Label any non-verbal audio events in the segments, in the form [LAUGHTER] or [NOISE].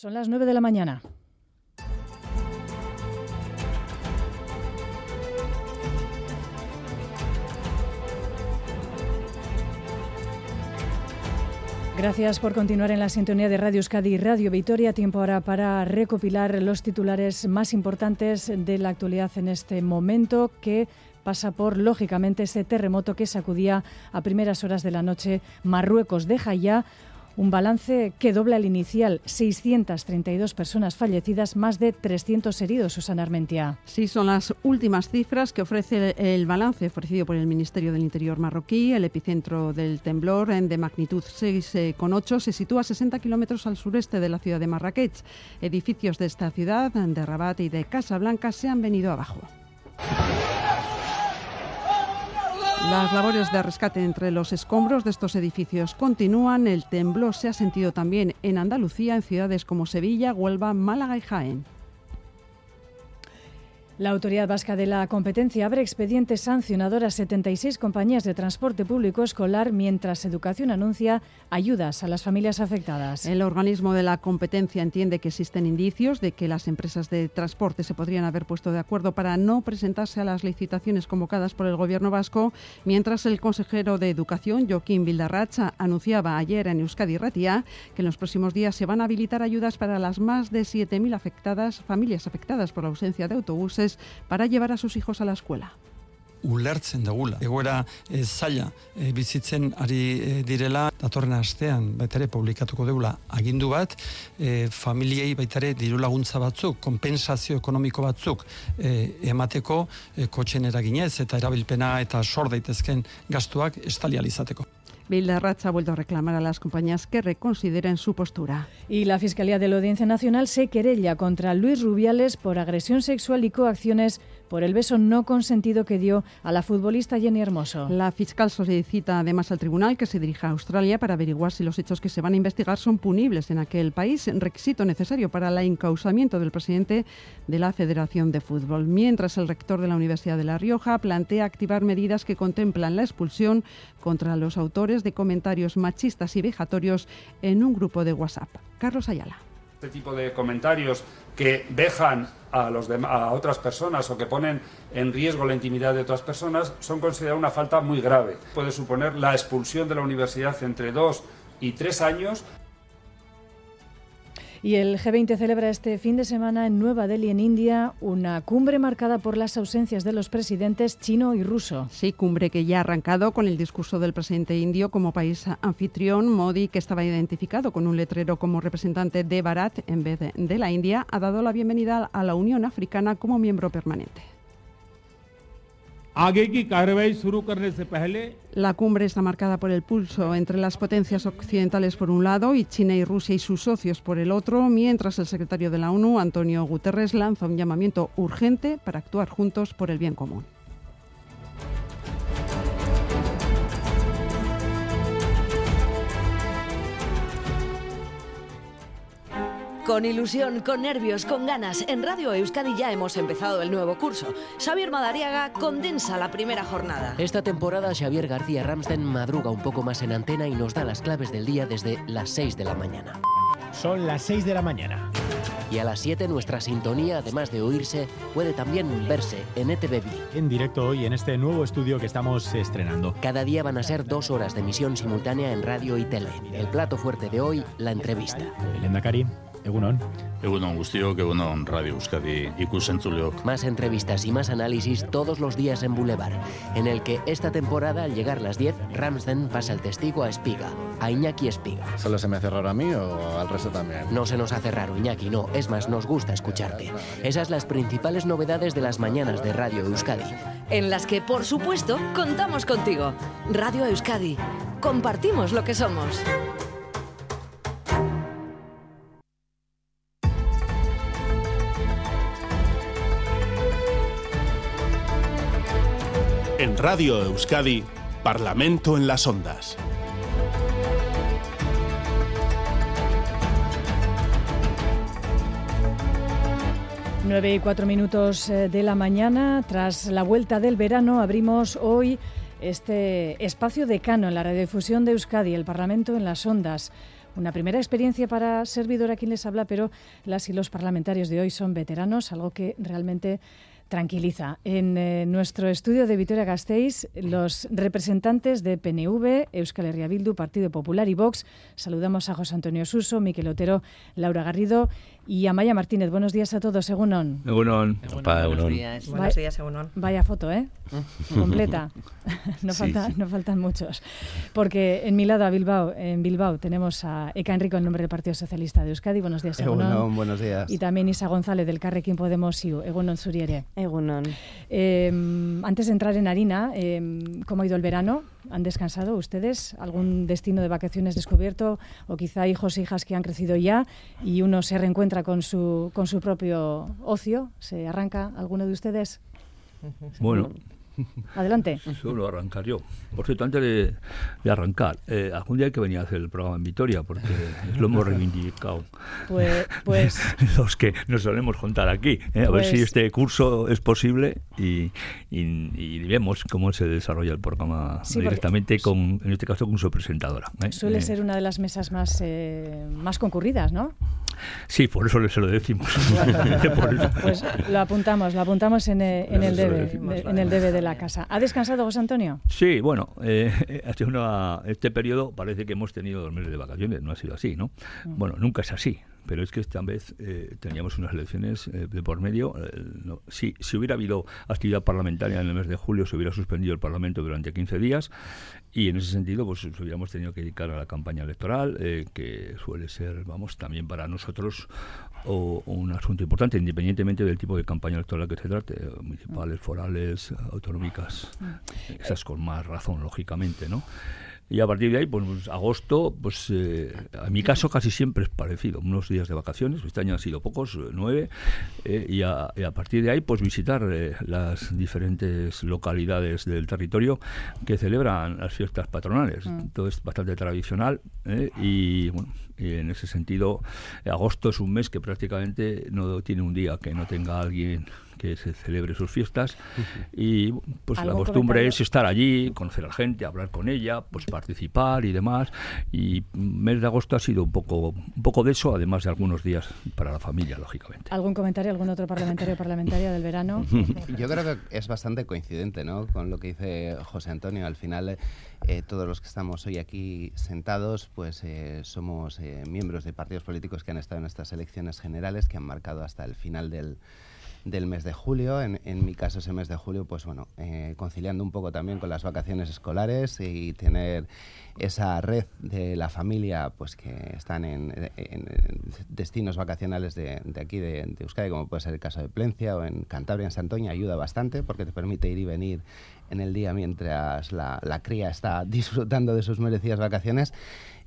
Son las 9 de la mañana. Gracias por continuar en la sintonía de Radio Euskadi y Radio Vitoria. Tiempo ahora para recopilar los titulares más importantes de la actualidad en este momento que pasa por, lógicamente, ese terremoto que sacudía a primeras horas de la noche Marruecos. Deja ya un balance que dobla el inicial, 632 personas fallecidas, más de 300 heridos, Susana Armentia. Sí, son las últimas cifras que ofrece el balance ofrecido por el Ministerio del Interior marroquí. El epicentro del temblor, de magnitud 6,8, se sitúa a 60 kilómetros al sureste de la ciudad de Marrakech. Edificios de esta ciudad, de Rabat y de Casablanca, se han venido abajo. Las labores de rescate entre los escombros de estos edificios continúan. El temblor se ha sentido también en Andalucía, en ciudades como Sevilla, Huelva, Málaga y Jaén. La Autoridad Vasca de la Competencia abre expediente sancionador a 76 compañías de transporte público escolar mientras Educación anuncia ayudas a las familias afectadas. El organismo de la competencia entiende que existen indicios de que las empresas de transporte se podrían haber puesto de acuerdo para no presentarse a las licitaciones convocadas por el Gobierno vasco, mientras el consejero de Educación, Joaquín Vildarracha, anunciaba ayer en Euskadi Ratia que en los próximos días se van a habilitar ayudas para las más de 7.000 afectadas, familias afectadas por la ausencia de autobuses para llevar a sus hijos a la escuela. ulertzen dagula. Egoera e, zaila e, bizitzen ari e, direla, datorren astean baitare publikatuko deula agindu bat, e, familiei baitare diru laguntza batzuk, kompensazio ekonomiko batzuk e, emateko e, kotxen eraginez eta erabilpena eta sor daitezken gastuak estalializateko. Vildarracha ha vuelto a reclamar a las compañías que reconsideren su postura. Y la Fiscalía de la Audiencia Nacional se querella contra Luis Rubiales por agresión sexual y coacciones por el beso no consentido que dio a la futbolista Jenny Hermoso. La fiscal solicita además al tribunal que se dirija a Australia para averiguar si los hechos que se van a investigar son punibles en aquel país, requisito necesario para el encausamiento del presidente de la Federación de Fútbol. Mientras el rector de la Universidad de La Rioja plantea activar medidas que contemplan la expulsión contra los autores de comentarios machistas y vejatorios en un grupo de WhatsApp. Carlos Ayala. Este tipo de comentarios que dejan a, los a otras personas o que ponen en riesgo la intimidad de otras personas son considerados una falta muy grave. Puede suponer la expulsión de la universidad entre dos y tres años y el G20 celebra este fin de semana en Nueva Delhi, en India, una cumbre marcada por las ausencias de los presidentes chino y ruso. Sí, cumbre que ya ha arrancado con el discurso del presidente indio como país anfitrión. Modi, que estaba identificado con un letrero como representante de Bharat en vez de, de la India, ha dado la bienvenida a la Unión Africana como miembro permanente. La cumbre está marcada por el pulso entre las potencias occidentales por un lado y China y Rusia y sus socios por el otro, mientras el secretario de la ONU, Antonio Guterres, lanza un llamamiento urgente para actuar juntos por el bien común. Con ilusión, con nervios, con ganas, en Radio Euskadi ya hemos empezado el nuevo curso. Xavier Madariaga condensa la primera jornada. Esta temporada Xavier García Ramsten madruga un poco más en antena y nos da las claves del día desde las 6 de la mañana. Son las 6 de la mañana. Y a las 7 nuestra sintonía, además de oírse, puede también verse en ETV. En directo hoy en este nuevo estudio que estamos estrenando. Cada día van a ser dos horas de emisión simultánea en radio y tele. El plato fuerte de hoy, la entrevista. Elenda Cari. Egunon. Egunon Gustio, Egunon Radio Euskadi ikusentzuleok. Más entrevistas y más análisis todos los días en Boulevard, en el que esta temporada, al llegar las 10, Ramsden pasa el testigo a Espiga, a Iñaki Espiga. ¿Solo se me hace raro a mí o al resto también? No se nos hace raro, Iñaki, no. Es más, nos gusta escucharte. Esas las principales novedades de las mañanas de Radio Euskadi. En las que, por supuesto, contamos contigo. Radio Euskadi. Compartimos lo que somos. Radio Euskadi, Parlamento en las Ondas. Nueve y cuatro minutos eh, de la mañana, tras la vuelta del verano, abrimos hoy este espacio decano en la radiodifusión de Euskadi, el Parlamento en las Ondas una primera experiencia para servidor a quien les habla, pero las y los parlamentarios de hoy son veteranos, algo que realmente tranquiliza. En eh, nuestro estudio de Vitoria Gasteiz, los representantes de PNV, Euskal Herria Bildu, Partido Popular y Vox. Saludamos a José Antonio Suso, Miquel Otero, Laura Garrido y Amaya Martínez. Buenos días a todos, Egunon. Egunon. Buenos días. Buenos días, Egunon. Vaya foto, ¿eh? [LAUGHS] Completa. no, falta, no faltan muchos. Porque en mi lado, a Bilbao, en Bilbao, tenemos a Eka Enrico en nombre del Partido Socialista de Euskadi. Buenos días, Egunon. Egunon buenos días. Y también Isa González del Carrequín Podemos y Egunon Suriere. Egunon. Eh, antes de entrar en harina, eh, ¿cómo ha ido el verano? ¿Han descansado ustedes? ¿Algún destino de vacaciones descubierto? ¿O quizá hijos e hijas que han crecido ya y uno se reencuentra con su, con su propio ocio? ¿Se arranca alguno de ustedes? Bueno, Adelante. Solo arrancar yo. Por cierto, antes de, de arrancar, eh, algún día hay que venir a hacer el programa en Vitoria, porque lo hemos reivindicado. Pues, [LAUGHS] pues Los que nos solemos contar aquí. eh, a ver Pues- si este curso es posible y, y- y vemos cómo se desarrolla el programa Sí, porque- directamente, con, en este caso, con su presentadora. eh. suele Eh, ser una de las mesas más, eh, más concurridas, ¿no? Sí, por eso se lo decimos. [LAUGHS] Por eso. Pues lo apuntamos, lo apuntamos en, eh, en el debe, decimos, de- en el debe de la casa. ¿Ha descansado José Antonio? Sí, bueno, eh, [LAUGHS] ha sido una- este periodo parece que hemos tenido dos meses de vacaciones, no ha sido así, ¿no? Mm. Bueno, nunca es así, pero es que esta vez eh, teníamos unas elecciones eh, de por medio. eh, no- si, si hubiera habido actividad parlamentaria en el mes de julio, se hubiera suspendido el Parlamento durante 15 días y en ese sentido pues nos hubiéramos tenido que dedicar a la campaña electoral, eh, que suele ser, vamos, también para nosotros o, un asunto importante, independientemente del tipo de campaña electoral que se trate, eh, municipales, forales, autonómicas, esas con más razón, lógicamente, ¿no? Y a partir de ahí, pues, pues, agosto, pues eh, en mi caso casi siempre es parecido, unos días de vacaciones, este año han sido pocos, eh, nueve, eh, y, a, y a partir de ahí, pues visitar eh, las diferentes localidades del territorio que celebran las fiestas patronales. Todo es bastante tradicional y, bueno, y en ese sentido, agosto es un mes que prácticamente no tiene un día que no tenga alguien que se celebre sus fiestas y pues la ¿Algún costumbre comentario? es estar allí, conocer a la gente, hablar con ella, pues participar y demás. Y mes de agosto ha sido un poco, un poco de eso, además de algunos días para la familia, lógicamente. ¿Algún comentario, algún otro parlamentario o parlamentaria del verano? [LAUGHS] Yo creo que es bastante coincidente ¿no? con lo que dice José Antonio. Al final, eh, todos los que estamos hoy aquí sentados, pues eh, somos eh, miembros de partidos políticos que han estado en estas elecciones generales, que han marcado hasta el final del, del mes de julio. En, mi caso, ese mes de julio, pues bueno, eh, conciliando un poco también con las vacaciones escolares y tener esa red de la familia, pues que están en, destinos vacacionales de, aquí de, Euskadi, como puede ser el caso de Plencia o en Cantabria, en Santoña, ayuda bastante porque te permite ir y venir en el día mientras la cría está [LAUGHS] disfrutando de sus merecidas vacaciones.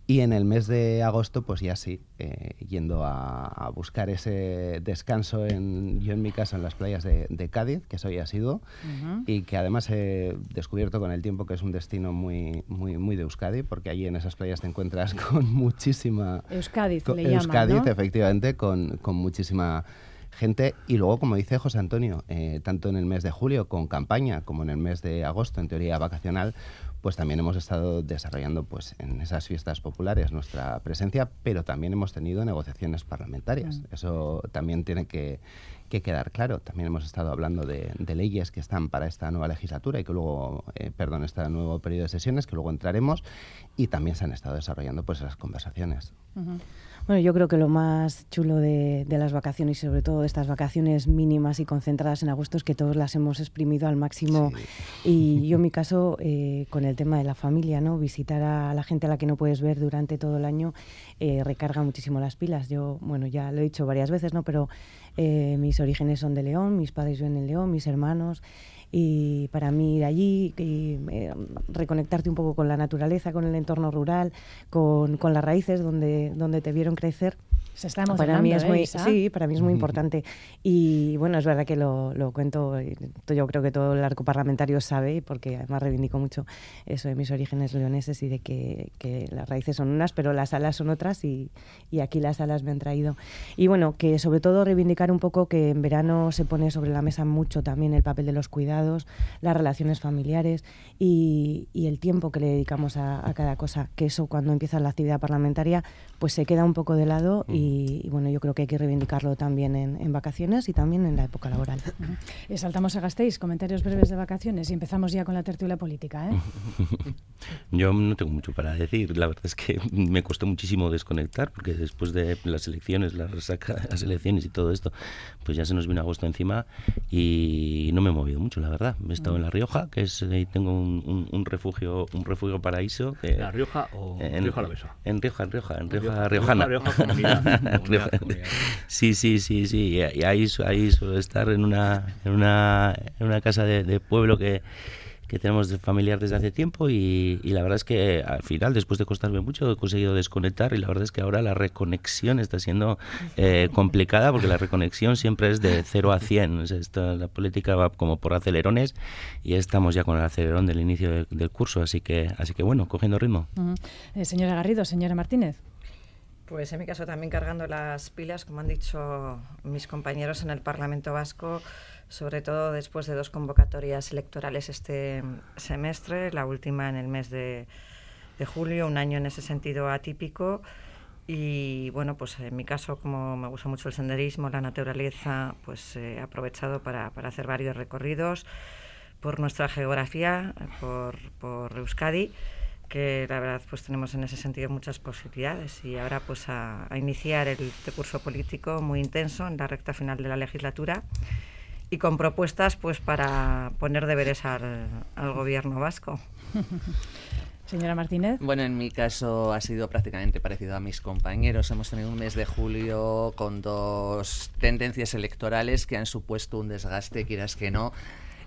Y en el mes de agosto, pues ya sí, eh, yendo a, a buscar ese descanso, en, yo en mi caso en las playas de, de Cádiz, que soy asiduo, y que además he descubierto con el tiempo que es un destino muy, muy, muy de Euskadi, porque allí en esas playas te encuentras [LAUGHS] con muchísima... Euskadiz con- le llaman, ¿no? efectivamente, con, con muchísima gente. Y luego, como dice José Antonio, eh, tanto en el mes de julio con campaña como en el mes de agosto, en teoría vacacional, pues también hemos estado desarrollando pues en esas fiestas populares nuestra presencia, pero también hemos tenido negociaciones parlamentarias. Eso también tiene que, que quedar claro. También hemos estado hablando de, de leyes que están para esta nueva legislatura y que luego, eh, perdón, este nuevo periodo de sesiones, que luego entraremos, y también se han estado desarrollando pues esas conversaciones. Bueno, yo creo que lo más chulo de, de las vacaciones y sobre todo de estas vacaciones mínimas y concentradas en agosto es que todos las hemos exprimido al máximo. Y yo en mi caso, eh, con el tema de la familia, ¿no? visitar a la gente a la que no puedes ver durante todo el año eh, recarga muchísimo las pilas. Yo, bueno, ya lo he dicho varias veces, ¿no? pero eh, mis orígenes son de León, mis padres viven en León, mis hermanos. Y para mí ir allí y eh, reconectarte un poco con la naturaleza, con el entorno rural, con, con las raíces donde, donde te vieron crecer, Se está emocionando, para mí es ¿eh, muy, Isa? sí, para mí es muy importante. Y bueno, es verdad que lo, lo cuento, yo creo que todo el arco parlamentario sabe, porque además reivindico mucho eso de mis orígenes leoneses y de que, que las raíces son unas, pero las alas son otras y, y aquí las alas me han traído. Y bueno, que sobre todo reivindicar un poco que en verano se pone sobre la mesa mucho también el papel de los cuidados, las relaciones familiares y, y el tiempo que le dedicamos a, a cada cosa, que eso cuando empieza la actividad parlamentaria pues se queda un poco de lado y, y bueno, yo creo que hay que reivindicarlo también en, en vacaciones y también en la época laboral. [LAUGHS] Saltamos a Gasteiz, comentarios breves de vacaciones y empezamos ya con la tertulia política. ¿eh? [LAUGHS] Yo no tengo mucho para decir. La verdad es que [LAUGHS] me costó muchísimo desconectar porque después de las elecciones, la resaca de las elecciones y todo esto, pues ya se nos vino agosto encima y no me he movido mucho, la verdad. He estado en La Rioja, que es ahí tengo un, un- un refugio un refugio paraíso. que- ¿La Rioja o en, Rioja Alavesa? En Rioja, en Rioja, en Rioja, Rioja, riojana. Rioja, comunidad, [LAUGHS] comunidad, Rioja. comunidad. Sí, sí, sí, sí. Y ahí, su- ahí suelo estar en una, en una, en una casa de, de pueblo que, que tenemos de familiar desde hace tiempo y, y la verdad es que al final, después de costarme mucho, he conseguido desconectar y la verdad es que ahora la reconexión está siendo eh, complicada porque la reconexión siempre es de 0 a 100. O sea, esto- la política va como por acelerones y estamos ya con el acelerón del inicio de- del curso, así que, así que bueno, cogiendo ritmo. Eh, señora Garrido, señora Martínez. Pues en mi caso también cargando las pilas, como han dicho mis compañeros en el Parlamento Vasco, sobre todo después de dos convocatorias electorales este semestre, la última en el mes de, julio, un año en ese sentido atípico. Y bueno, pues en mi caso, como me gusta mucho el senderismo, la naturaleza, pues eh, he aprovechado para, para hacer varios recorridos por nuestra geografía, por, por Euskadi que la verdad pues tenemos en ese sentido muchas posibilidades y ahora pues a, a iniciar el este curso político muy intenso en la recta final de la legislatura y con propuestas pues para poner deberes al, al gobierno vasco. [LAUGHS] Señora Martínez. Bueno, en mi caso ha sido prácticamente parecido a mis compañeros. Hemos tenido un mes de julio con dos tendencias electorales que han supuesto un desgaste, quieras que no.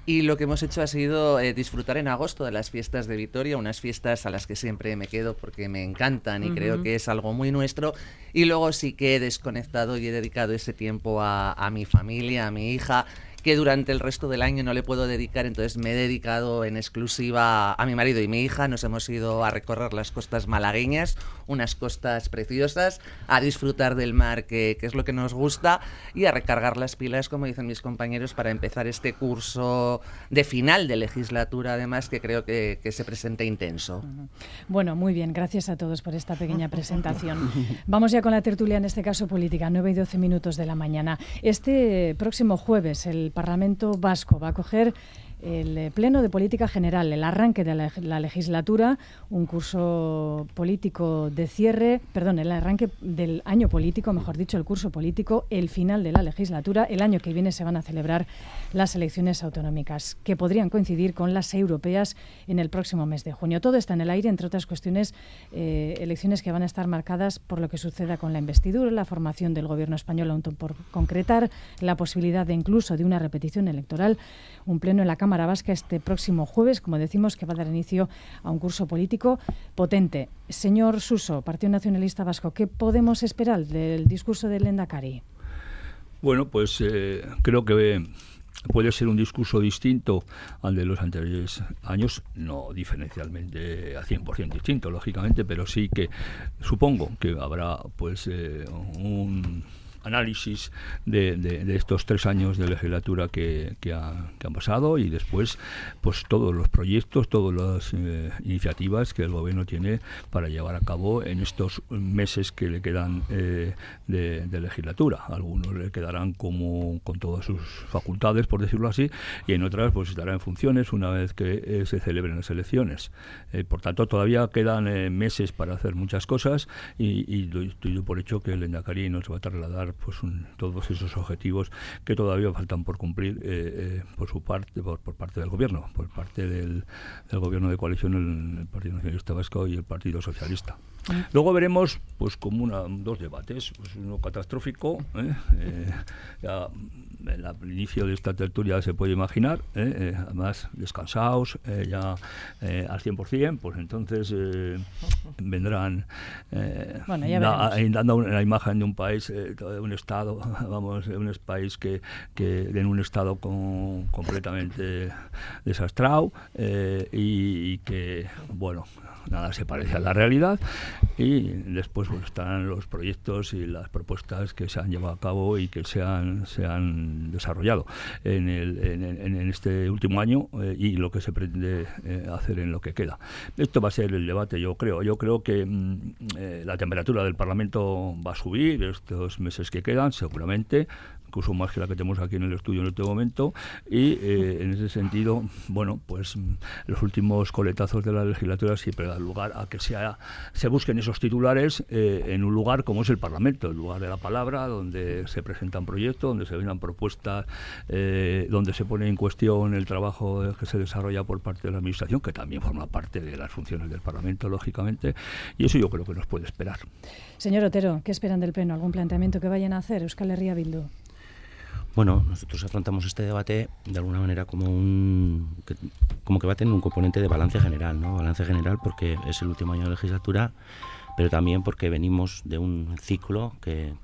Y lo que hemos hecho ha sido eh, disfrutar en agosto de las fiestas de Vitoria, unas fiestas a las que siempre me quedo porque me encantan y creo que es algo muy nuestro. Y luego sí que he desconectado y he dedicado ese tiempo a, a mi familia, a mi hija que durante el resto del año no le puedo dedicar, entonces me he dedicado en exclusiva a mi marido y mi hija. Nos hemos ido a recorrer las costas malagueñas, unas costas preciosas, a disfrutar del mar, que, que es lo que nos gusta, y a recargar las pilas, como dicen mis compañeros, para empezar este curso de final de legislatura, además, que creo que, que se presenta intenso. Bueno, muy bien, gracias a todos por esta pequeña [LAUGHS] presentación. Vamos ya con la tertulia, en este caso política, 9 y 12 minutos de la mañana. Este próximo jueves el Parlamento Vasco va a coger el eh, Pleno de Política General, el arranque de la, la legislatura, un curso político de cierre, perdón, el arranque del año político, mejor dicho, el curso político, el final de la legislatura. El año que viene se van a celebrar las elecciones autonómicas, que podrían coincidir con las europeas en el próximo mes de junio. Todo está en el aire, entre otras cuestiones, eh, elecciones que van a estar marcadas por lo que suceda con la investidura, la formación del gobierno español aún por concretar, la posibilidad de incluso de una repetición electoral, un pleno en la Cámara Vasca este próximo jueves, como decimos, que va a dar inicio a un curso político potente. Señor Suso, Partido Nacionalista Vasco, ¿qué podemos esperar del discurso del Endacari? Bueno, pues eh, creo que puede ser un discurso distinto al de los anteriores años, no diferencialmente a 100% distinto, lógicamente, pero sí que supongo que habrá pues eh, un análisis de, estos tres años de legislatura que, ha, que, han pasado y después pues todos los proyectos, todas las eh, iniciativas que el gobierno tiene para llevar a cabo en estos meses que le quedan eh, de, legislatura. Algunos le quedarán como con todas sus facultades, por decirlo así, y en otras pues estará en funciones una vez que eh, se celebren las elecciones. Eh, por tanto, todavía quedan meses para hacer muchas cosas y, y por hecho que el Endacari nos va a trasladar pues un, todos esos objetivos que todavía faltan por cumplir eh, eh, por su parte por, por, parte del gobierno por parte del, del, gobierno de coalición el, el, Partido Nacionalista Vasco y el Partido Socialista Luego veremos pues como una, dos debates, pues uno catastrófico, ¿eh? Eh, ya el inicio de esta tertulia se puede imaginar, ¿eh? además descansados, ya al 100%, pues entonces vendrán bueno, dando la imagen de un país, de un Estado, [LAUGHS] vamos, de un país que, que en un Estado con, completamente desastrado y que, bueno, nada se parece a la realidad y después están los proyectos y las propuestas que se han llevado a cabo y que se han, se han desarrollado en, el, en, este último año eh, y lo que se pretende eh, hacer en lo que queda. Esto va a ser el debate, yo creo. Yo creo que mm, eh, la temperatura del Parlamento va a subir estos meses que quedan, seguramente incluso más que la que tenemos aquí en el estudio en este momento, y eh, en ese sentido, bueno, pues mm, los últimos coletazos de la legislatura siempre dan lugar a que sea, se busquen esos titulares eh, en un lugar como es el Parlamento, el lugar de la palabra, donde se presentan proyectos, donde se vendan propuestas, eh, donde se pone en cuestión el trabajo que se desarrolla por parte de la Administración, que también forma parte de las funciones del Parlamento, lógicamente, y eso yo creo que nos puede esperar. Señor Otero, ¿qué esperan del Pleno? ¿Algún planteamiento que vayan a hacer Euskal Herria Bildu? Bueno, nosotros afrontamos este debate de alguna manera como un que, como que va a tener un componente de balance general, ¿no? Balance general porque es el último año de legislatura, pero también porque venimos de un ciclo que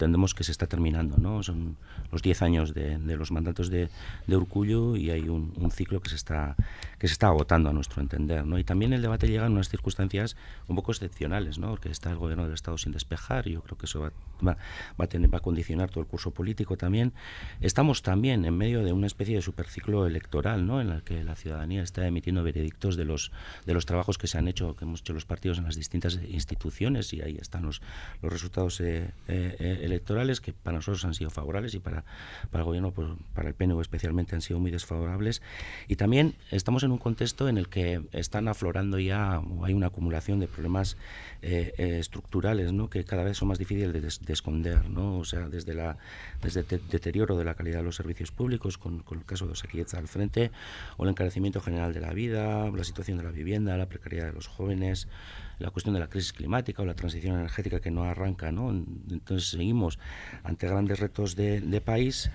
entendemos que se está terminando, ¿no? Son los 10 años de, los mandatos de, de Urcullu y hay un, ciclo que se está que se está agotando a nuestro entender, ¿no? Y también el debate llega en unas circunstancias un poco excepcionales, ¿no? Porque está el gobierno del Estado sin despejar yo creo que eso va, va, a tener va a condicionar todo el curso político también. Estamos también en medio de una especie de superciclo electoral, ¿no? En la que la ciudadanía está emitiendo veredictos de los de los trabajos que se han hecho, que hemos hecho los partidos en las distintas instituciones y ahí están los los resultados eh, eh, electorales que para nosotros han sido favorables y para, para el gobierno, pues, para el PNV especialmente, han sido muy desfavorables. Y también estamos en un contexto en el que están aflorando ya, o hay una acumulación de problemas eh, eh, estructurales ¿no? que cada vez son más difíciles de, esconder, ¿no? o sea, desde, la, desde el deterioro de la calidad de los servicios públicos, con, con el caso de Osaquieta al frente, o el encarecimiento general de la vida, la situación de la vivienda, la precariedad de los jóvenes, la cuestión de la crisis climática o la transición energética que no arranca, ¿no? Entonces seguimos ante grandes retos de, país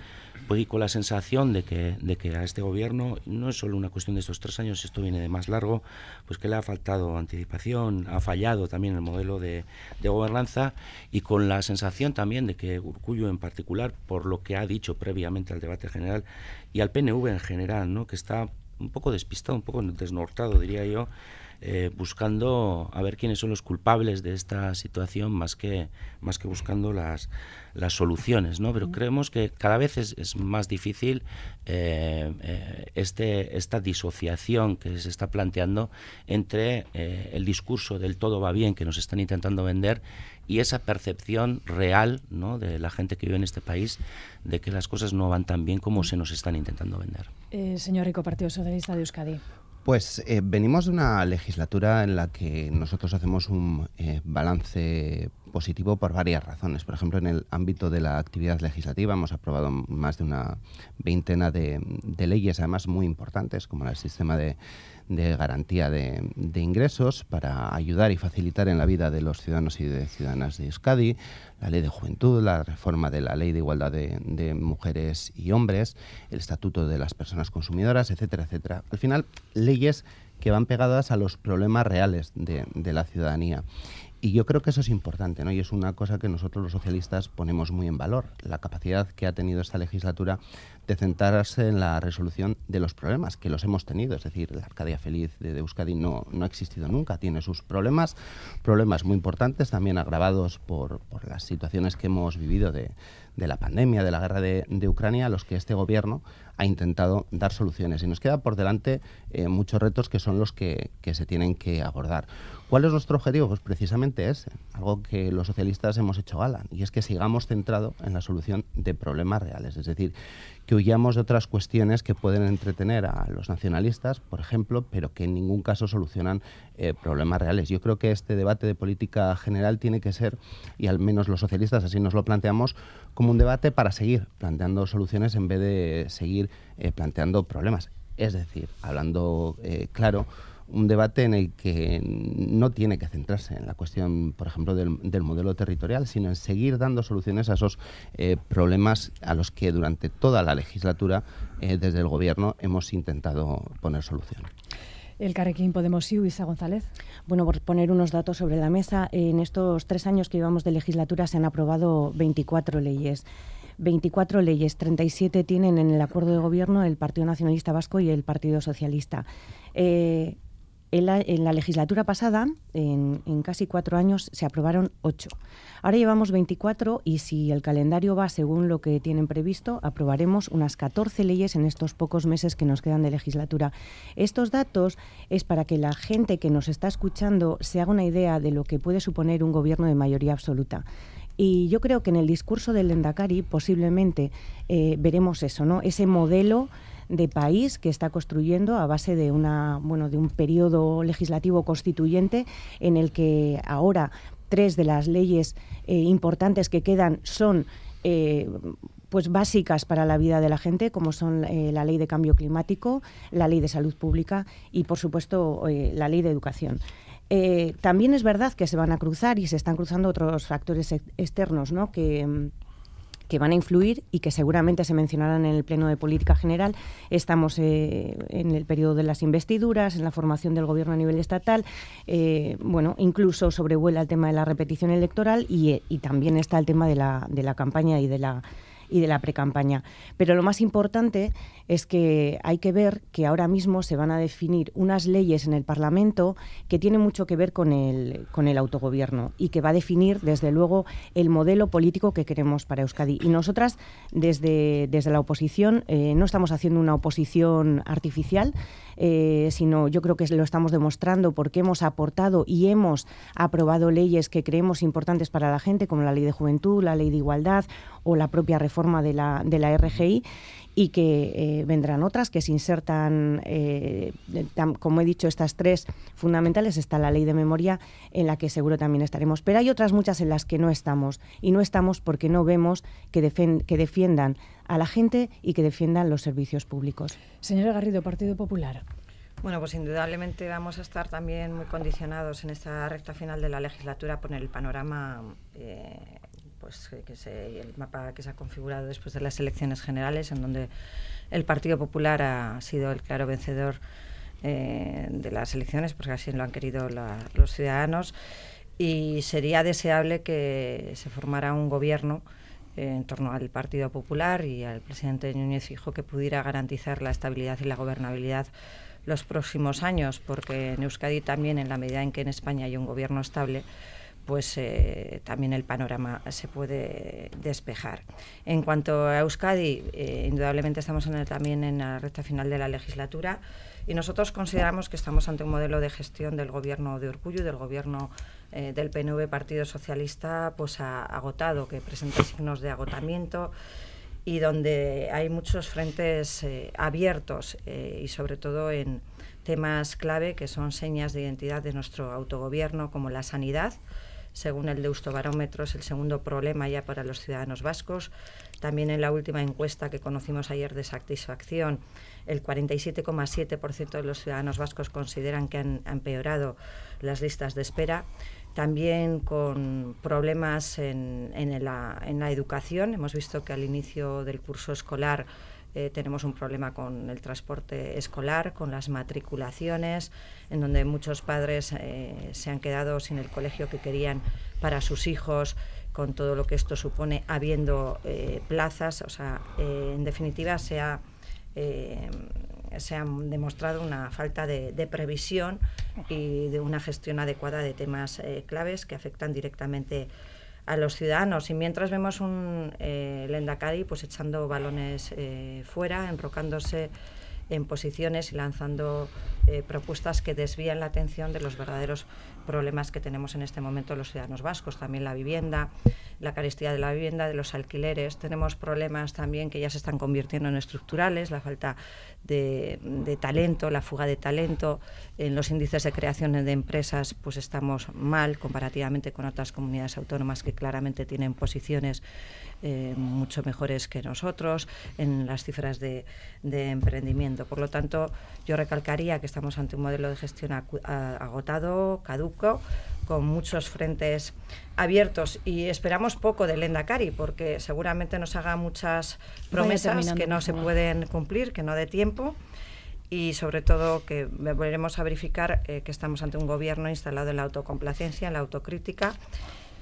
pues, y con la sensación de que, de que a este gobierno no es solo una cuestión de estos tres años, esto viene de más largo, pues que le ha faltado anticipación, ha fallado también el modelo de, de gobernanza y con la sensación también de que Urcullo en particular, por lo que ha dicho previamente al debate general y al PNV en general, ¿no? que está un poco despistado, un poco desnortado, diría yo, eh, buscando a ver quiénes son los culpables de esta situación más que, más que buscando las, las soluciones. ¿no? Pero creemos que cada vez es, más difícil eh, eh, este, esta disociación que se está planteando entre el discurso del todo va bien que nos están intentando vender y esa percepción real ¿no? de la gente que vive en este país de que las cosas no van tan bien como se nos están intentando vender. señor Rico, Partido Socialista de Euskadi. Pues eh, venimos de una legislatura en la que nosotros hacemos un eh, balance positivo por varias razones. Por ejemplo, en el ámbito de la actividad legislativa hemos aprobado más de una veintena de, leyes, además muy importantes, como el sistema de, garantía de, ingresos para ayudar y facilitar en la vida de los ciudadanos y de ciudadanas de Euskadi, la ley de juventud, la reforma de la ley de igualdad de, mujeres y hombres, el estatuto de las personas consumidoras, etcétera, etcétera. Al final, leyes que van pegadas a los problemas reales de, la ciudadanía. Y yo creo que eso es importante, ¿no? Y es una cosa que nosotros los socialistas ponemos muy en valor, la capacidad que ha tenido esta legislatura de centrarse en la resolución de los problemas, que los hemos tenido. Es decir, la Arcadia Feliz de, Euskadi no, no ha existido nunca, tiene sus problemas, problemas muy importantes, también agravados por, por las situaciones que hemos vivido de, de la pandemia, de la guerra de, de, Ucrania, los que este gobierno ha intentado dar soluciones. Y nos queda por delante eh, muchos retos que son los que, que se tienen que abordar. ¿Cuál es nuestro objetivo? Pues precisamente ese, algo que los socialistas hemos hecho gala, y es que sigamos centrados en la solución de problemas reales, es decir, que huyamos de otras cuestiones que pueden entretener a los nacionalistas, por ejemplo, pero que en ningún caso solucionan eh, problemas reales. Yo creo que este debate de política general tiene que ser, y al menos los socialistas así nos lo planteamos, como un debate para seguir planteando soluciones en vez de seguir eh, planteando problemas. Es decir, hablando eh, claro, un debate en el que no tiene que centrarse en la cuestión, por ejemplo, del, modelo territorial, sino en seguir dando soluciones a esos eh, problemas a los que durante toda la legislatura desde el Gobierno hemos intentado poner solución. El Carrequín Podemos y Isa González. Bueno, por poner unos datos sobre la mesa, en estos tres años que llevamos de legislatura se han aprobado 24 leyes. 24 leyes, 37 tienen en el acuerdo de gobierno el Partido Nacionalista Vasco y el Partido Socialista. Eh, en la, legislatura pasada, en, casi cuatro años, se aprobaron ocho. Ahora llevamos 24 y si el calendario va según lo que tienen previsto, aprobaremos unas 14 leyes en estos pocos meses que nos quedan de legislatura. Estos datos es para que la gente que nos está escuchando se haga una idea de lo que puede suponer un gobierno de mayoría absoluta. Y yo creo que en el discurso del Lendakari posiblemente eh, veremos eso, ¿no? Ese modelo de país que está construyendo a base de una bueno de un periodo legislativo constituyente en el que ahora tres de las leyes eh, importantes que quedan son eh, pues básicas para la vida de la gente, como son la ley de cambio climático, la ley de salud pública y, por supuesto, la ley de educación. Eh, también es verdad que se van a cruzar y se están cruzando otros factores externos ¿no? que, mm, que van a influir y que seguramente se mencionarán en el Pleno de Política General. Estamos eh, en el periodo de las investiduras, en la formación del Gobierno a nivel estatal. Eh, bueno, incluso sobrevuela el tema de la repetición electoral y, y también está el tema de la, de la campaña y de la y de la precampaña. Pero lo más importante es que hay que ver que ahora mismo se van a definir unas leyes en el Parlamento que tienen mucho que ver con el, con el autogobierno y que va a definir, desde luego, el modelo político que queremos para Euskadi. Y nosotras, desde, desde la oposición, eh, no estamos haciendo una oposición artificial, eh, sino yo creo que lo estamos demostrando porque hemos aportado y hemos aprobado leyes que creemos importantes para la gente, como la ley de juventud, la ley de igualdad o la propia reforma de la, de la RGI y que eh, vendrán otras que se insertan, eh, como he dicho, estas tres fundamentales. Está la ley de memoria en la que seguro también estaremos, pero hay otras muchas en las que no estamos y no estamos porque no vemos que, que defiendan a la gente y que defiendan los servicios públicos. Señora Garrido, Partido Popular. Bueno, pues indudablemente vamos a estar también muy condicionados en esta recta final de la legislatura por el panorama eh, pues que el mapa que se ha configurado después de las elecciones generales, en donde el Partido Popular ha sido el claro vencedor eh, de las elecciones, porque así lo han querido los ciudadanos, y sería deseable que se formara un gobierno en torno al Partido Popular y al presidente Núñez Fijo que pudiera garantizar la estabilidad y la gobernabilidad los próximos años, porque en Euskadi también, en la medida en que en España hay un gobierno estable, pues eh, también el panorama se puede despejar. En cuanto a Euskadi, eh, indudablemente estamos en también en la recta final de la legislatura y nosotros consideramos que estamos ante un modelo de gestión del gobierno de Orgullo del gobierno eh, del PNV Partido Socialista pues agotado, que presenta signos de agotamiento y donde hay muchos frentes abiertos y sobre todo en temas clave que son señas de identidad de nuestro autogobierno como la sanidad, según el Deustobarómetro, es el segundo problema ya para los ciudadanos vascos. También en la última encuesta que conocimos ayer de satisfacción, el 47,7% de los ciudadanos vascos consideran que han empeorado las listas de espera. También con problemas en, la, en la educación. Hemos visto que al inicio del curso escolar eh, tenemos un problema con el transporte escolar, con las matriculaciones, en donde muchos padres eh, se han quedado sin el colegio que querían para sus hijos, con todo lo que esto supone, habiendo eh, plazas. O sea, en definitiva, se ha, se ha demostrado una falta de, previsión y de una gestión adecuada de temas claves que afectan directamente a los ciudadanos. Y mientras vemos un eh, Lendakari pues echando balones eh, fuera, enrocándose en posiciones y lanzando eh, propuestas que desvían la atención de los verdaderos problemas que tenemos en este momento los ciudadanos vascos, también la vivienda, la carestía de la vivienda, de los alquileres. Tenemos problemas también que ya se están convirtiendo en estructurales, la falta de, talento, la fuga de talento. En los índices de creación de empresas pues estamos mal comparativamente con otras comunidades autónomas que claramente tienen posiciones eh, mucho mejores que nosotros en las cifras de, emprendimiento. Por lo tanto, yo recalcaría que estamos ante un modelo de gestión agotado, caduco, con muchos frentes abiertos y esperamos poco del Endacari porque seguramente nos haga muchas promesas que no se pueden cumplir, que no dé tiempo y sobre todo que volveremos a verificar eh, que estamos ante un gobierno instalado en la autocomplacencia, en la autocrítica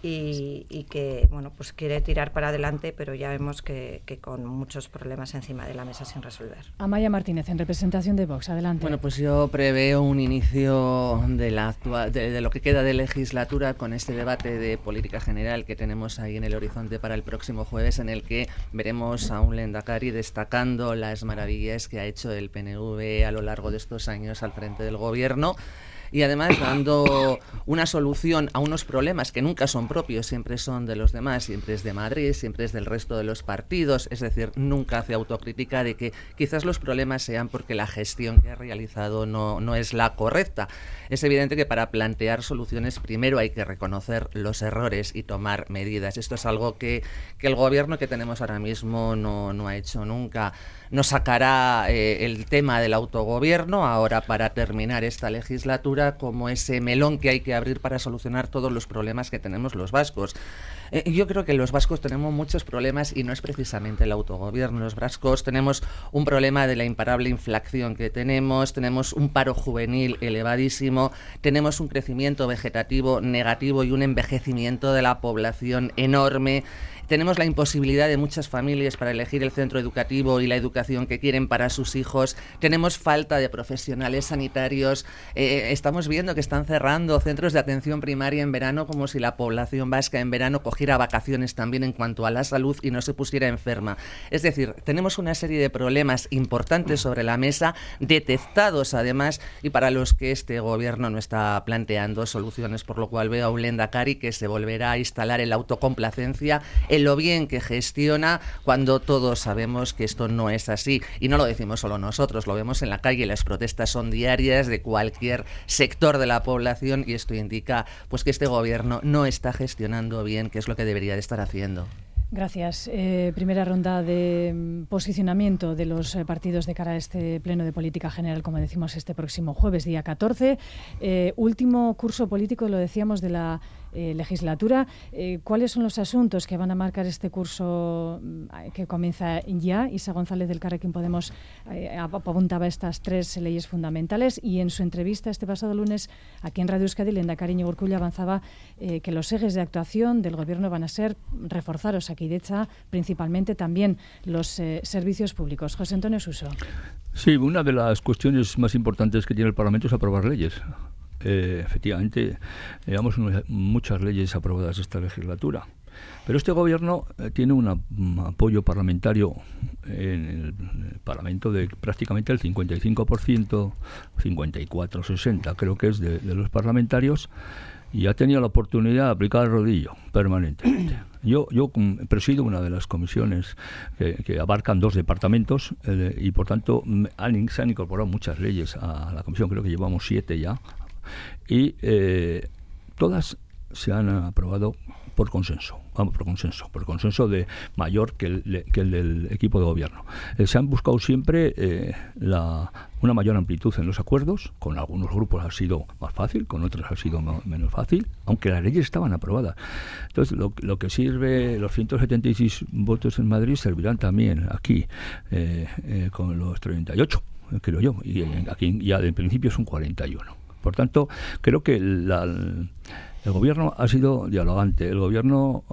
y, que bueno pues quiere tirar para adelante, pero ya vemos que, con muchos problemas encima de la mesa sin resolver. Amaya Martínez, en representación de Vox, adelante. Bueno, pues yo preveo un inicio de, la de, lo que queda de legislatura con este debate de política general que tenemos ahí en el horizonte para el próximo jueves, en el que veremos a un Lendakari destacando las maravillas que ha hecho el PNV a lo largo de estos años al frente del gobierno y además dando una solución a unos problemas que nunca son propios, siempre son de los demás, siempre es de Madrid, siempre es del resto de los partidos, es decir, nunca hace autocrítica de que quizás los problemas sean porque la gestión que ha realizado no, no es la correcta. Es evidente que para plantear soluciones primero hay que reconocer los errores y tomar medidas. Esto es algo que, que el gobierno que tenemos ahora mismo no, no ha hecho nunca nos sacará eh, el tema del autogobierno ahora para terminar esta legislatura como ese melón que hay que abrir para solucionar todos los problemas que tenemos los vascos. Eh, yo creo que los vascos tenemos muchos problemas y no es precisamente el autogobierno. Los vascos tenemos un problema de la imparable inflación que tenemos, tenemos un paro juvenil elevadísimo, tenemos un crecimiento vegetativo negativo y un envejecimiento de la población enorme. Tenemos la imposibilidad de muchas familias para elegir el centro educativo y la educación que quieren para sus hijos. Tenemos falta de profesionales sanitarios. Eh, estamos viendo que están cerrando centros de atención primaria en verano como si la población vasca en verano cogiera vacaciones también en cuanto a la salud y no se pusiera enferma. Es decir, tenemos una serie de problemas importantes sobre la mesa, detectados además y para los que este gobierno no está planteando soluciones, por lo cual veo a un Lendakari que se volverá a instalar en la autocomplacencia, en lo bien que gestiona cuando todos sabemos que esto no es así. Y no lo decimos solo nosotros, lo vemos en la calle, las protestas son diarias de cualquier sector de la población y esto indica pues que este gobierno no está gestionando bien, que es lo que debería de estar haciendo. Gracias. Eh, primera ronda de mm, posicionamiento de los eh, partidos de cara a este pleno de política general, como decimos, este próximo jueves, día 14. Eh, último curso político, lo decíamos, de la eh, legislatura. Eh, ¿Cuáles son los asuntos que van a marcar este curso mm, que comienza ya? Isa González del Carrequín Podemos eh, apuntaba estas tres leyes fundamentales y en su entrevista este pasado lunes aquí en Radio Euskadi, Lenda Cariño Urculla avanzaba que los ejes de actuación del Gobierno van a ser reforzar Osakidecha, principalmente también los servicios públicos. José Antonio Suso. Sí, una de las cuestiones más importantes que tiene el Parlamento es aprobar leyes. Eh, efectivamente, llevamos muchas leyes aprobadas esta legislatura. Pero este gobierno eh, tiene un apoyo parlamentario en el, Parlamento de prácticamente el 55%, 54, 60 creo que es de, los parlamentarios, y ha tenido la oportunidad de aplicar el rodillo permanentemente. Yo, yo presido una de las comisiones que, abarcan dos departamentos eh, y por tanto han, se han incorporado muchas leyes a la comisión, creo que llevamos siete ya y eh, todas se han aprobado por consenso, vamos, por consenso, por consenso de mayor que el, que el del equipo de gobierno. Eh, se han buscado siempre eh, la, una mayor amplitud en los acuerdos, con algunos grupos ha sido más fácil, con otros ha sido menos fácil, aunque las leyes estaban aprobadas. Entonces, lo, lo que sirve, los 176 votos en Madrid servirán también aquí, con los 38, creo yo, y aquí ya de principio son 41. Por tanto, creo que el gobierno ha sido dialogante. El gobierno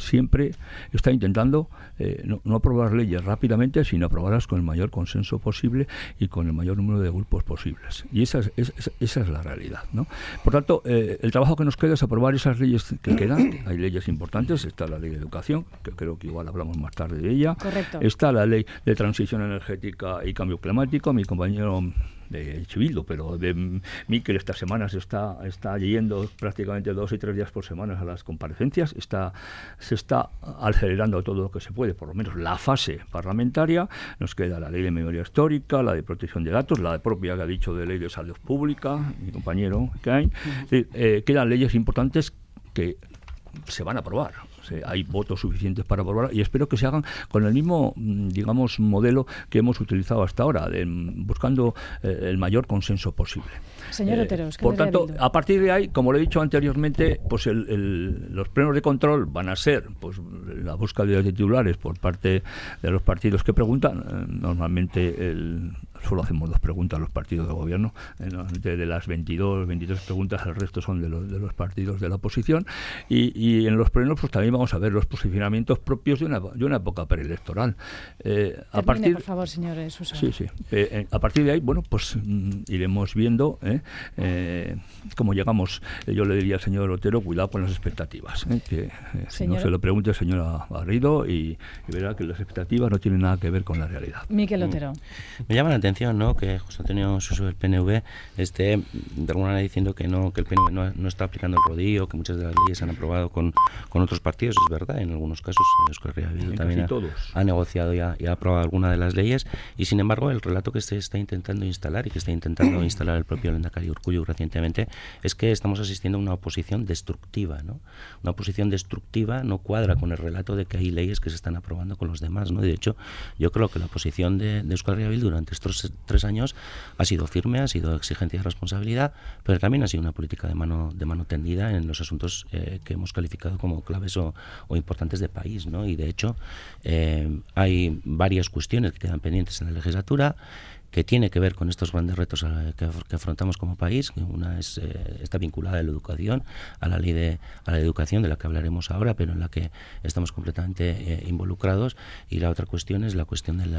siempre está intentando eh, no, aprobar leyes rápidamente, sino aprobarlas con el mayor consenso posible y con el mayor número de grupos posibles. Y esa es, esa es la realidad. ¿no? Por tanto, eh, el trabajo que nos queda es aprobar esas leyes que quedan. [COUGHS] Hay leyes importantes. Está la ley de educación, que creo que igual hablamos más tarde de ella. Está la ley de transición energética y cambio climático. Mi compañero de Chivildo, pero de Miquel esta semana se está, está yendo prácticamente dos y tres días por semana a las comparecencias, está, se está acelerando todo lo que se puede, por lo menos la fase parlamentaria, nos queda la ley de memoria histórica, la de protección de datos, la propia que ha dicho de ley de salud pública, mi compañero Cain, eh, quedan leyes importantes que se van a aprobar hay votos suficientes para aprobar y espero que se hagan con el mismo, mm, digamos, modelo que hemos utilizado hasta ahora, buscando eh, el mayor consenso posible. Señor eh, por tanto, a partir de ahí, como lo he dicho anteriormente, pues los plenos de control van a ser pues la búsqueda de titulares por parte de los partidos que preguntan. Eh, normalmente el solo hacemos dos preguntas a los partidos de gobierno. De las 22, 23 preguntas, el resto son de los, de los partidos de la oposición. Y, y, en los plenos, pues también vamos a ver los posicionamientos propios de una, de una época preelectoral. Eh, a partir, por favor, señor Susa. Sí, sí. Eh, eh, a partir de ahí, bueno, pues mm, iremos viendo eh, cómo llegamos. yo le diría al señor Otero, cuidado con las expectativas. que si no se lo pregunte el señor Garrido y, verá que las expectativas no tienen nada que ver con la realidad. Miquel Otero. Me llama la atención ¿no? que José Antonio Suso del PNV esté de alguna manera diciendo que no que el PNV no, está aplicando el rodillo, que muchas de las leyes se han aprobado con, con otros partidos, es verdad, en algunos casos Euskal también ha, negociado y ha, y ha, aprobado alguna de las leyes y sin embargo el relato que se está intentando instalar y que está intentando [CLEARS THROAT] instalar el propio Lendakari Urcullo recientemente es que estamos asistiendo a una oposición destructiva, ¿no? Una oposición destructiva no cuadra con el relato de que hay leyes que se están aprobando con los demás, ¿no? De hecho, yo creo que la posición de, de Euskal durante estos tres años ha sido firme, ha sido exigente y responsabilidad, pero también ha sido una política de mano, de mano tendida en los asuntos eh, que hemos calificado como claves o, importantes de país. ¿no? Y de hecho, eh, hay varias cuestiones que quedan pendientes en la legislatura que tiene que ver con estos grandes retos que, afrontamos como país. Una es, eh, está vinculada a la educación, a la ley de a la educación de la que hablaremos ahora, pero en la que estamos completamente eh, involucrados. Y la otra cuestión es la cuestión de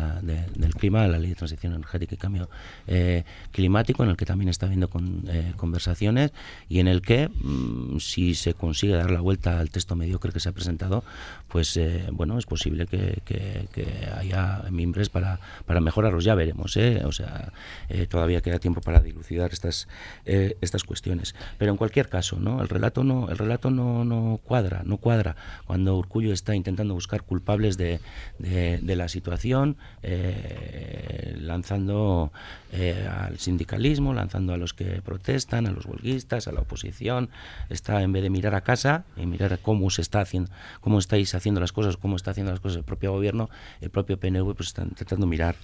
del clima, la ley de transición energética y cambio eh, climático, en el que también está habiendo con, conversaciones y en el que, mm, si se consigue dar la vuelta al texto mediocre que se ha presentado, pues bueno, es posible que, que, que haya mimbres para, para mejorarlos. Ya veremos. ¿eh? O sea, eh, todavía queda tiempo para dilucidar estas, eh, estas cuestiones. Pero en cualquier caso, ¿no? El relato no, el relato no, no cuadra, no cuadra. Cuando Urcullo está intentando buscar culpables de, de, la situación, eh, lanzando al sindicalismo, lanzando a los que protestan, a los huelguistas, a la oposición, está en vez de mirar a casa y mirar cómo se está haciendo, cómo estáis haciendo las cosas, cómo está haciendo las cosas el propio gobierno, el propio PNV, pues está intentando mirar,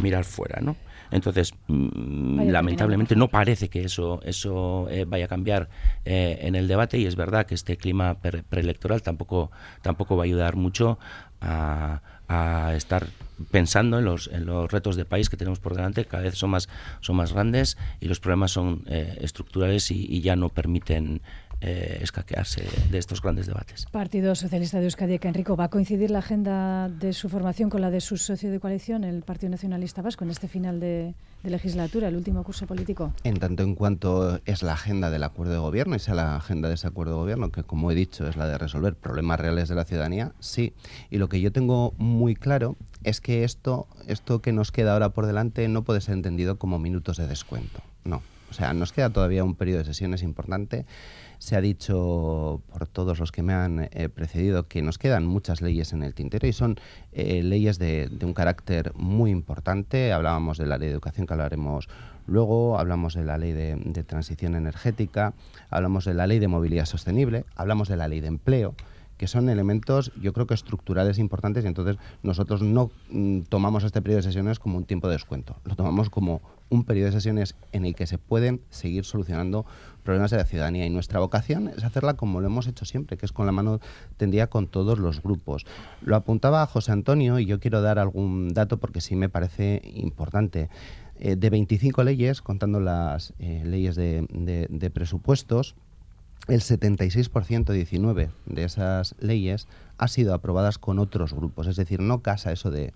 mirar fuera, ¿no? Entonces, mm, lamentablemente no parece que eso, eso eh, vaya a cambiar eh, en el debate y es verdad que este clima preelectoral tampoco, tampoco va a ayudar mucho a, estar pensando en los, en los retos de país que tenemos por delante, cada vez son más, son más grandes y los problemas son eh, estructurales y, ya no permiten eh, escaquearse de estos grandes debates. Partido Socialista de Euskadi, que Enrico, ¿va a coincidir la agenda de su formación con la de su socio de coalición, el Partido Nacionalista Vasco, en este final de, legislatura, el último curso político? En tanto en cuanto es la agenda del acuerdo de gobierno y sea la agenda de ese acuerdo de gobierno, que como he dicho es la de resolver problemas reales de la ciudadanía, sí. Y lo que yo tengo muy claro es que esto, esto que nos queda ahora por delante no puede ser entendido como minutos de descuento. No. O sea, nos queda todavía un periodo de sesiones importante se ha dicho por todos los que me han eh, precedido que nos quedan muchas leyes en el tintero y son eh, leyes de, un carácter muy importante. Hablábamos de la ley de educación que hablaremos luego, hablamos de la ley de, transición energética, hablamos de la ley de movilidad sostenible, hablamos de la ley de empleo que son elementos yo creo que estructurales importantes y entonces nosotros no mm, tomamos este periodo de sesiones como un tiempo de descuento, lo tomamos como un periodo de sesiones en el que se pueden seguir solucionando problemas de la ciudadanía y nuestra vocación es hacerla como lo hemos hecho siempre, que es con la mano tendida con todos los grupos. Lo apuntaba José Antonio y yo quiero dar algún dato porque sí me parece importante. Eh, de 25 leyes, contando las eh, leyes de, presupuestos, el 76%, 19 de esas leyes ha sido aprobadas con otros grupos, es decir, no casa eso de,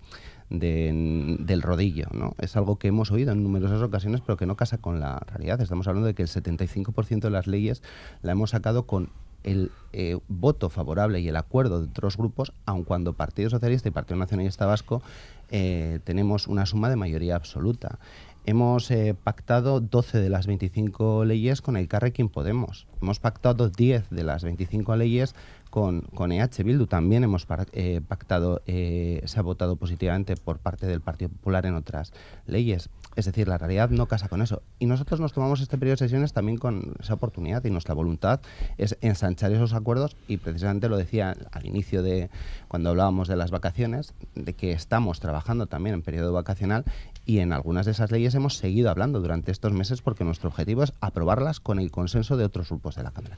del rodillo. ¿no? Es algo que hemos oído en numerosas ocasiones, pero que no casa con la realidad. Estamos hablando de que el 75% de las leyes la hemos sacado con el eh, voto favorable y el acuerdo de otros grupos, aun cuando Partido Socialista y Partido Nacionalista Vasco eh, tenemos una suma de mayoría absoluta. Hemos eh, pactado 12 de las 25 leyes con el Carrequín Podemos. Hemos pactado 10 de las 25 leyes con, con EH Bildu. También hemos eh, pactado, eh, se ha votado positivamente por parte del Partido Popular en otras leyes. Es decir, la realidad no casa con eso. Y nosotros nos tomamos este periodo de sesiones también con esa oportunidad y nuestra voluntad es ensanchar esos acuerdos y precisamente lo decía al inicio de cuando hablábamos de las vacaciones, de que estamos trabajando también en periodo vacacional y en algunas de esas leyes hemos seguido hablando durante estos meses porque nuestro objetivo es aprobarlas con el consenso de otros grupos de la Cámara.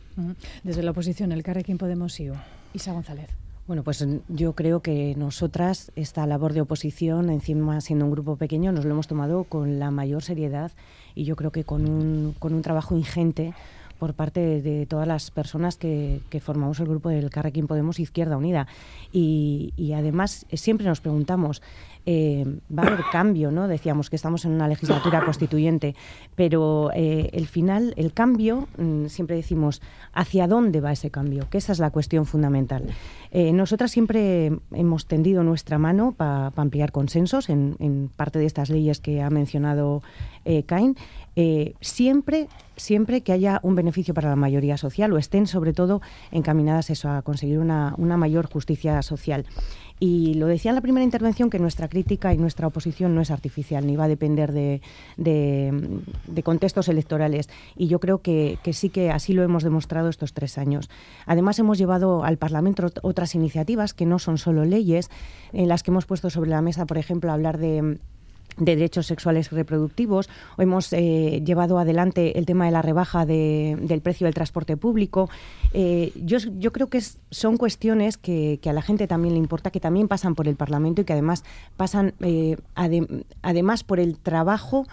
Desde la oposición, el Carrequín Podemos y Isa González. Bueno, pues yo creo que nosotras, esta labor de oposición, encima siendo un grupo pequeño, nos lo hemos tomado con la mayor seriedad y yo creo que con un, con un trabajo ingente por parte de, todas las personas que, formamos el grupo del Carrequín Podemos Izquierda Unida. Y, y además eh, siempre nos preguntamos, eh, va a haber cambio, ¿no? Decíamos que estamos en una legislatura [COUGHS] constituyente, pero eh, el final, el cambio, mm, siempre decimos, ¿hacia dónde va ese cambio? Que esa es la cuestión fundamental. Eh, nosotras siempre hemos tendido nuestra mano para ampliar consensos en, parte de estas leyes que ha mencionado Cain, siempre, siempre que haya un beneficio para la mayoría social o estén sobre todo encaminadas eso, a conseguir una, una mayor justicia social. Y lo decía en la primera intervención que nuestra crítica y nuestra oposición no es artificial, ni va a depender de, contextos electorales. Y yo creo que, sí que así lo hemos demostrado estos tres años. Además, hemos llevado al Parlamento otras iniciativas que no son solo leyes, en las que hemos puesto sobre la mesa, por ejemplo, hablar de de derechos sexuales y reproductivos. hemos eh, llevado adelante el tema de la rebaja del precio del transporte público. Eh, yo, yo, creo que son cuestiones que, a la gente también le importa, que también pasan por el Parlamento y que además pasan eh, además por el trabajo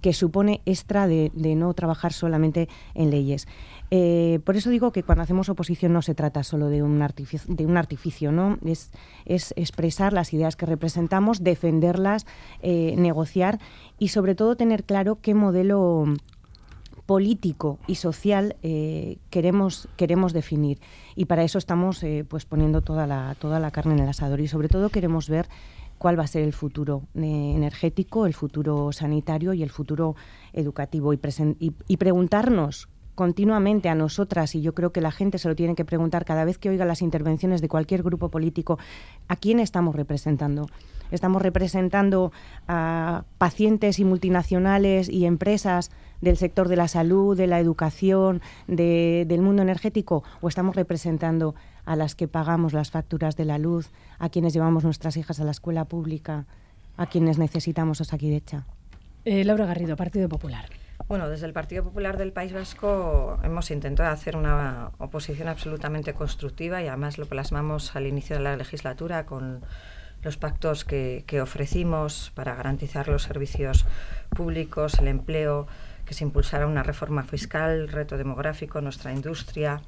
que supone extra de, no trabajar solamente en leyes. Eh, por eso digo que cuando hacemos oposición no se trata solo de un artificio, de un artificio ¿no? Es, es expresar las ideas que representamos, defenderlas, eh, negociar y sobre todo tener claro qué modelo político y social eh, queremos queremos definir y para eso estamos pues poniendo toda la toda la carne en el asador y sobre todo queremos ver cuál va a ser el futuro energético, el futuro sanitario y el futuro educativo. Y, y preguntarnos continuamente a nosotras, y yo creo que la gente se lo tiene que preguntar cada vez que oiga las intervenciones de cualquier grupo político, ¿a quién estamos representando? ¿Estamos representando a pacientes y multinacionales y empresas del sector de la salud, de la educación, del mundo energético? ¿O estamos representando a las que pagamos las facturas de la luz, a quienes llevamos nuestras hijas a la escuela pública, a quienes necesitamos Osakidecha? Eh, Laura Garrido, Partido Popular. Bueno, desde el Partido Popular del País Vasco hemos intentado hacer una oposición absolutamente constructiva y además lo plasmamos al inicio de la legislatura con los pactos que, ofrecimos para garantizar los servicios públicos, el empleo, que se impulsara una reforma fiscal, reto demográfico, nuestra industria,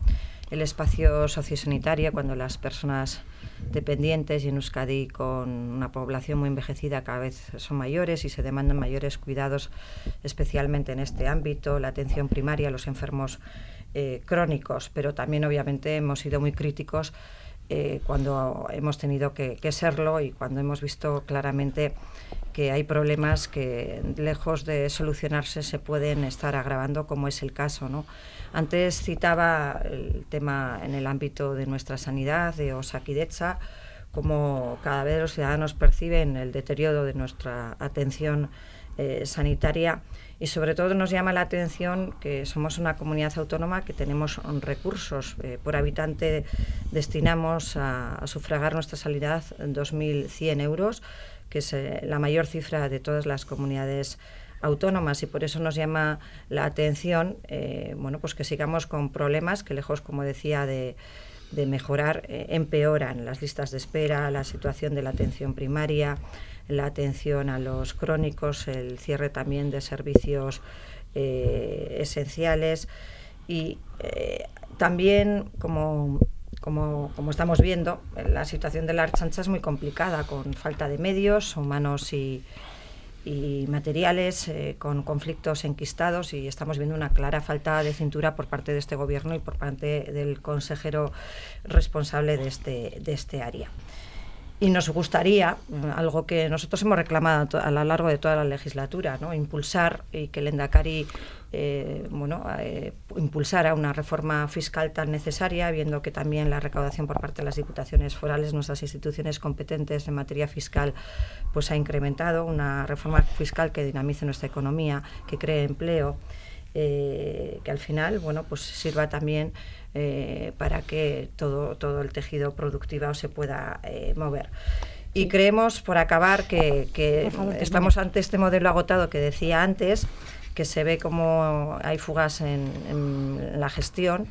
el espacio sociosanitario cuando las personas dependientes y en Euskadi con una población muy envejecida cada vez son mayores y se demandan mayores cuidados especialmente en este ámbito, la atención primaria los enfermos eh, crónicos, pero también obviamente hemos sido muy críticos eh, cuando hemos tenido que, serlo y cuando hemos visto claramente que hay problemas que lejos de solucionarse se pueden estar agravando, como es el caso. ¿no? Antes citaba el tema en el ámbito de nuestra sanidad, de Osakidecha, como cada vez los ciudadanos perciben el deterioro de nuestra atención eh, sanitaria y sobre todo nos llama la atención que somos una comunidad autónoma que tenemos recursos eh, por habitante destinamos a, sufragar nuestra sanidad 2.100 euros que es eh, la mayor cifra de todas las comunidades autónomas y por eso nos llama la atención eh, bueno pues que sigamos con problemas que lejos como decía de, mejorar empeoran las listas de espera la situación de la atención primaria la atención a los crónicos el cierre también de servicios eh, esenciales y también como como, como, estamos viendo, la situación de la Archancha es muy complicada, con falta de medios humanos y, y materiales, eh, con conflictos enquistados y estamos viendo una clara falta de cintura por parte de este gobierno y por parte del consejero responsable de este, de este área. Y nos gustaría, algo que nosotros hemos reclamado a lo largo de toda la legislatura, ¿no? impulsar y que el Endacari eh, bueno, eh, impulsara una reforma fiscal tan necesaria, viendo que también la recaudación por parte de las diputaciones forales, nuestras instituciones competentes en materia fiscal, pues ha incrementado, una reforma fiscal que dinamice nuestra economía, que cree empleo, eh, que al final, bueno, pues sirva también eh, para que todo, todo el tejido productivo se pueda eh, mover. Y creemos, por acabar, que, estamos ante este modelo agotado que decía antes, que se ve como hay fugas en, en la gestión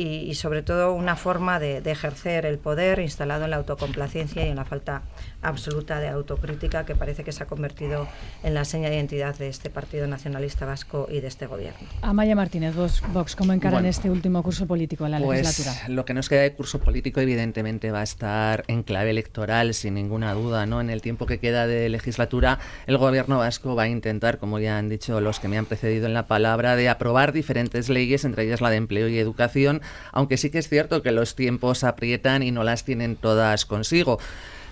y, sobre todo una forma de, ejercer el poder instalado en la autocomplacencia y en la falta absoluta de autocrítica que parece que se ha convertido en la seña de identidad de este Partido Nacionalista Vasco y de este gobierno. Amaya Martínez, Vox, ¿cómo encaran este último curso político en la pues, legislatura? Lo que nos queda de curso político evidentemente va a estar en clave electoral, sin ninguna duda. ¿no? En el tiempo que queda de legislatura, el gobierno vasco va a intentar, como ya han dicho los que me han precedido en la palabra, de aprobar diferentes leyes, entre ellas la de empleo y educación, aunque sí que es cierto que los tiempos aprietan y no las tienen todas consigo.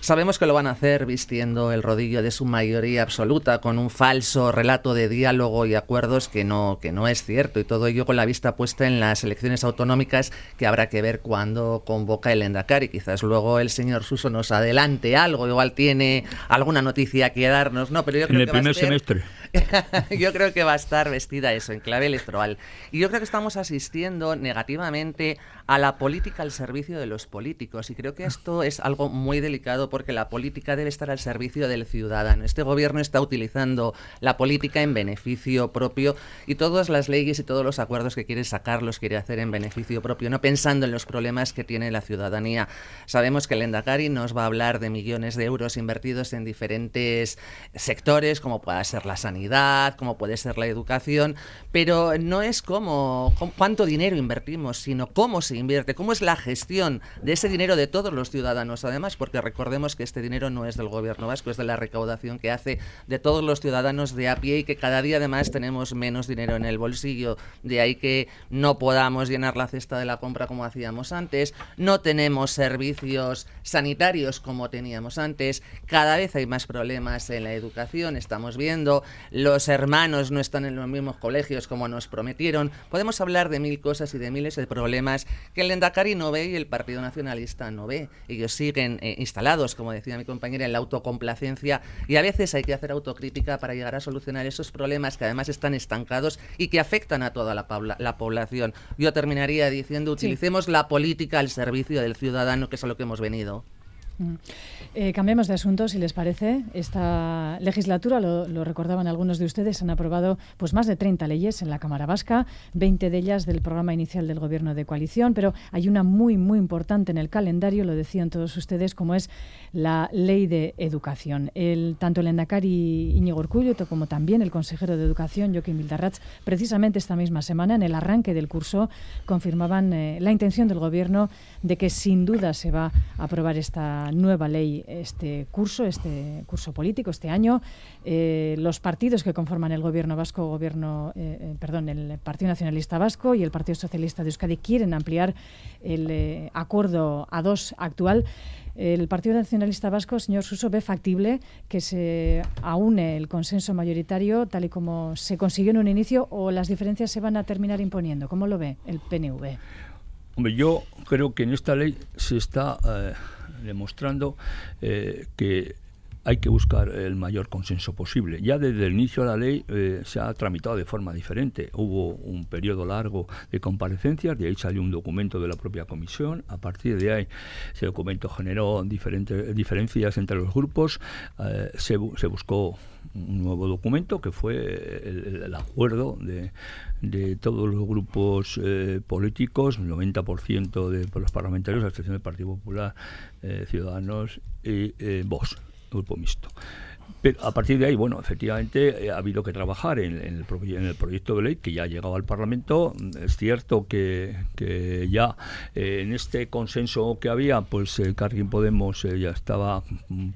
Sabemos que lo van a hacer vistiendo el rodillo de su mayoría absoluta, con un falso relato de diálogo y acuerdos que no, que no es cierto, y todo ello con la vista puesta en las elecciones autonómicas que habrá que ver cuándo convoca el Endacari. Quizás luego el señor Suso nos adelante algo, igual tiene alguna noticia que darnos, ¿no? Pero yo creo en el primer semestre. [LAUGHS] yo creo que va a estar vestida eso, en clave electoral. Y yo creo que estamos asistiendo negativamente a la política al servicio de los políticos. Y creo que esto es algo muy delicado porque la política debe estar al servicio del ciudadano. Este gobierno está utilizando la política en beneficio propio y todas las leyes y todos los acuerdos que quiere sacar los quiere hacer en beneficio propio, no pensando en los problemas que tiene la ciudadanía. Sabemos que el Endacari nos va a hablar de millones de euros invertidos en diferentes sectores, como pueda ser la sanidad como puede ser la educación, pero no es como cuánto dinero invertimos, sino cómo se invierte, cómo es la gestión de ese dinero de todos los ciudadanos, además, porque recordemos que este dinero no es del gobierno vasco, es de la recaudación que hace de todos los ciudadanos de a pie y que cada día además tenemos menos dinero en el bolsillo, de ahí que no podamos llenar la cesta de la compra como hacíamos antes, no tenemos servicios sanitarios como teníamos antes, cada vez hay más problemas en la educación, estamos viendo los hermanos no están en los mismos colegios como nos prometieron. Podemos hablar de mil cosas y de miles de problemas que el Endacari no ve y el Partido Nacionalista no ve. Ellos siguen eh, instalados, como decía mi compañera, en la autocomplacencia y a veces hay que hacer autocrítica para llegar a solucionar esos problemas que además están estancados y que afectan a toda la, la población. Yo terminaría diciendo, utilicemos la política al servicio del ciudadano, que es a lo que hemos venido. Mm. Eh, cambiemos de asunto, si les parece. Esta legislatura, lo, recordaban algunos de ustedes, han aprobado pues más de 30 leyes en la Cámara Vasca, 20 de ellas del programa inicial del Gobierno de coalición, pero hay una muy, muy importante en el calendario, lo decían todos ustedes, como es la Ley de Educación. El, tanto el Endacari Íñigo Urcullo como también el consejero de Educación, Joaquín Vildarrats, precisamente esta misma semana, en el arranque del curso, confirmaban eh, la intención del Gobierno de que sin duda se va a aprobar esta nueva ley este curso, este curso político, este año. Eh, los partidos que conforman el gobierno vasco, gobierno, eh, eh, perdón, el Partido Nacionalista Vasco y el Partido Socialista de Euskadi quieren ampliar el acuerdo a dos actual. El Partido Nacionalista Vasco, señor Suso, ve factible que se aúne el consenso mayoritario tal y como se consiguió en un inicio o las diferencias se van a terminar imponiendo. ¿Cómo lo ve el PNV? Hombre, yo creo que en esta ley se está demostrando eh, que hay que buscar el mayor consenso posible. Ya desde el inicio de la ley eh, se ha tramitado de forma diferente. Hubo un periodo largo de comparecencias, de ahí salió un documento de la propia comisión. A partir de ahí, ese documento generó diferentes diferencias entre los grupos. Eh, se, buscó un nuevo documento que fue el, acuerdo de, de, todos los grupos eh, políticos, el 90% de los parlamentarios, a excepción del Partido Popular, Ciudadanos y Vox grupo mixto. Pero a partir de ahí, bueno, efectivamente eh, ha habido que trabajar en, el, en el proyecto de ley que ya ha llegado al Parlamento. Es cierto que, que ya eh, en este consenso que había, pues el Cargin Podemos eh, ya estaba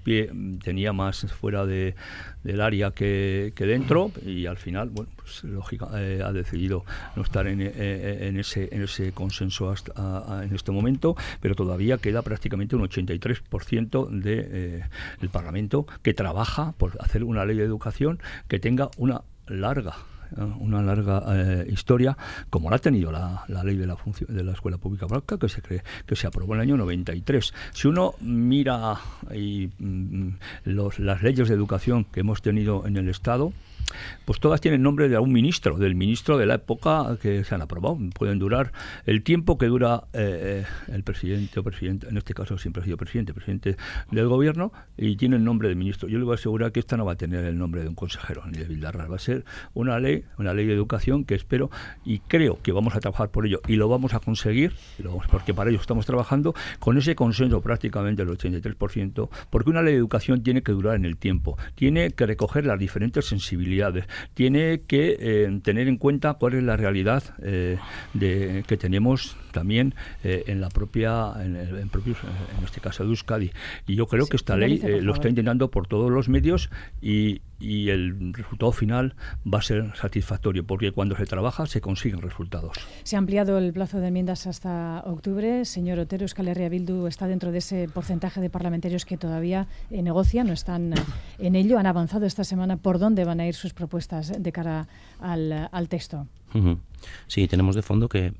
pie, tenía más fuera de, del área que, que, dentro y al final, bueno, pues lógica, ha decidido no estar en, en, ese, en ese consenso hasta en este momento, pero todavía queda prácticamente un 83% del de, el Parlamento que trabaja por hacer una ley de educación que tenga una larga eh, una larga eh, historia como la ha tenido la, ley de la de la escuela pública vasca que se cree que se aprobó en el año 93 si uno mira y, mm, los, las leyes de educación que hemos tenido en el estado pues todas tienen nombre de algún ministro, del ministro de la época que se han aprobado. Pueden durar el tiempo que dura eh, el presidente o presidente, en este caso siempre ha sido presidente, presidente del gobierno, y tiene el nombre de ministro. Yo le voy a asegurar que esta no va a tener el nombre de un consejero ni de Vildarral, va a ser una ley, una ley de educación que espero y creo que vamos a trabajar por ello y lo vamos a conseguir, porque para ello estamos trabajando con ese consenso prácticamente del 83%, porque una ley de educación tiene que durar en el tiempo, tiene que recoger las diferentes sensibilidades tiene que eh, tener en cuenta cuál es la realidad eh, de, que tenemos también eh, en la propia, en, en, propios, en este caso de Euskadi. Y yo creo que esta ley lo está intentando por todos los medios y, y el resultado final va a ser satisfactorio, porque cuando se trabaja se consiguen resultados. Se ha ampliado el plazo de enmiendas hasta octubre. Señor Otero, Euskal Herria Bildu está dentro de ese porcentaje de parlamentarios que todavía eh, negocian, no están eh, en ello. Han avanzado esta semana por dónde van a ir sus propuestas de cara al, al texto. Sí, tenemos de fondo que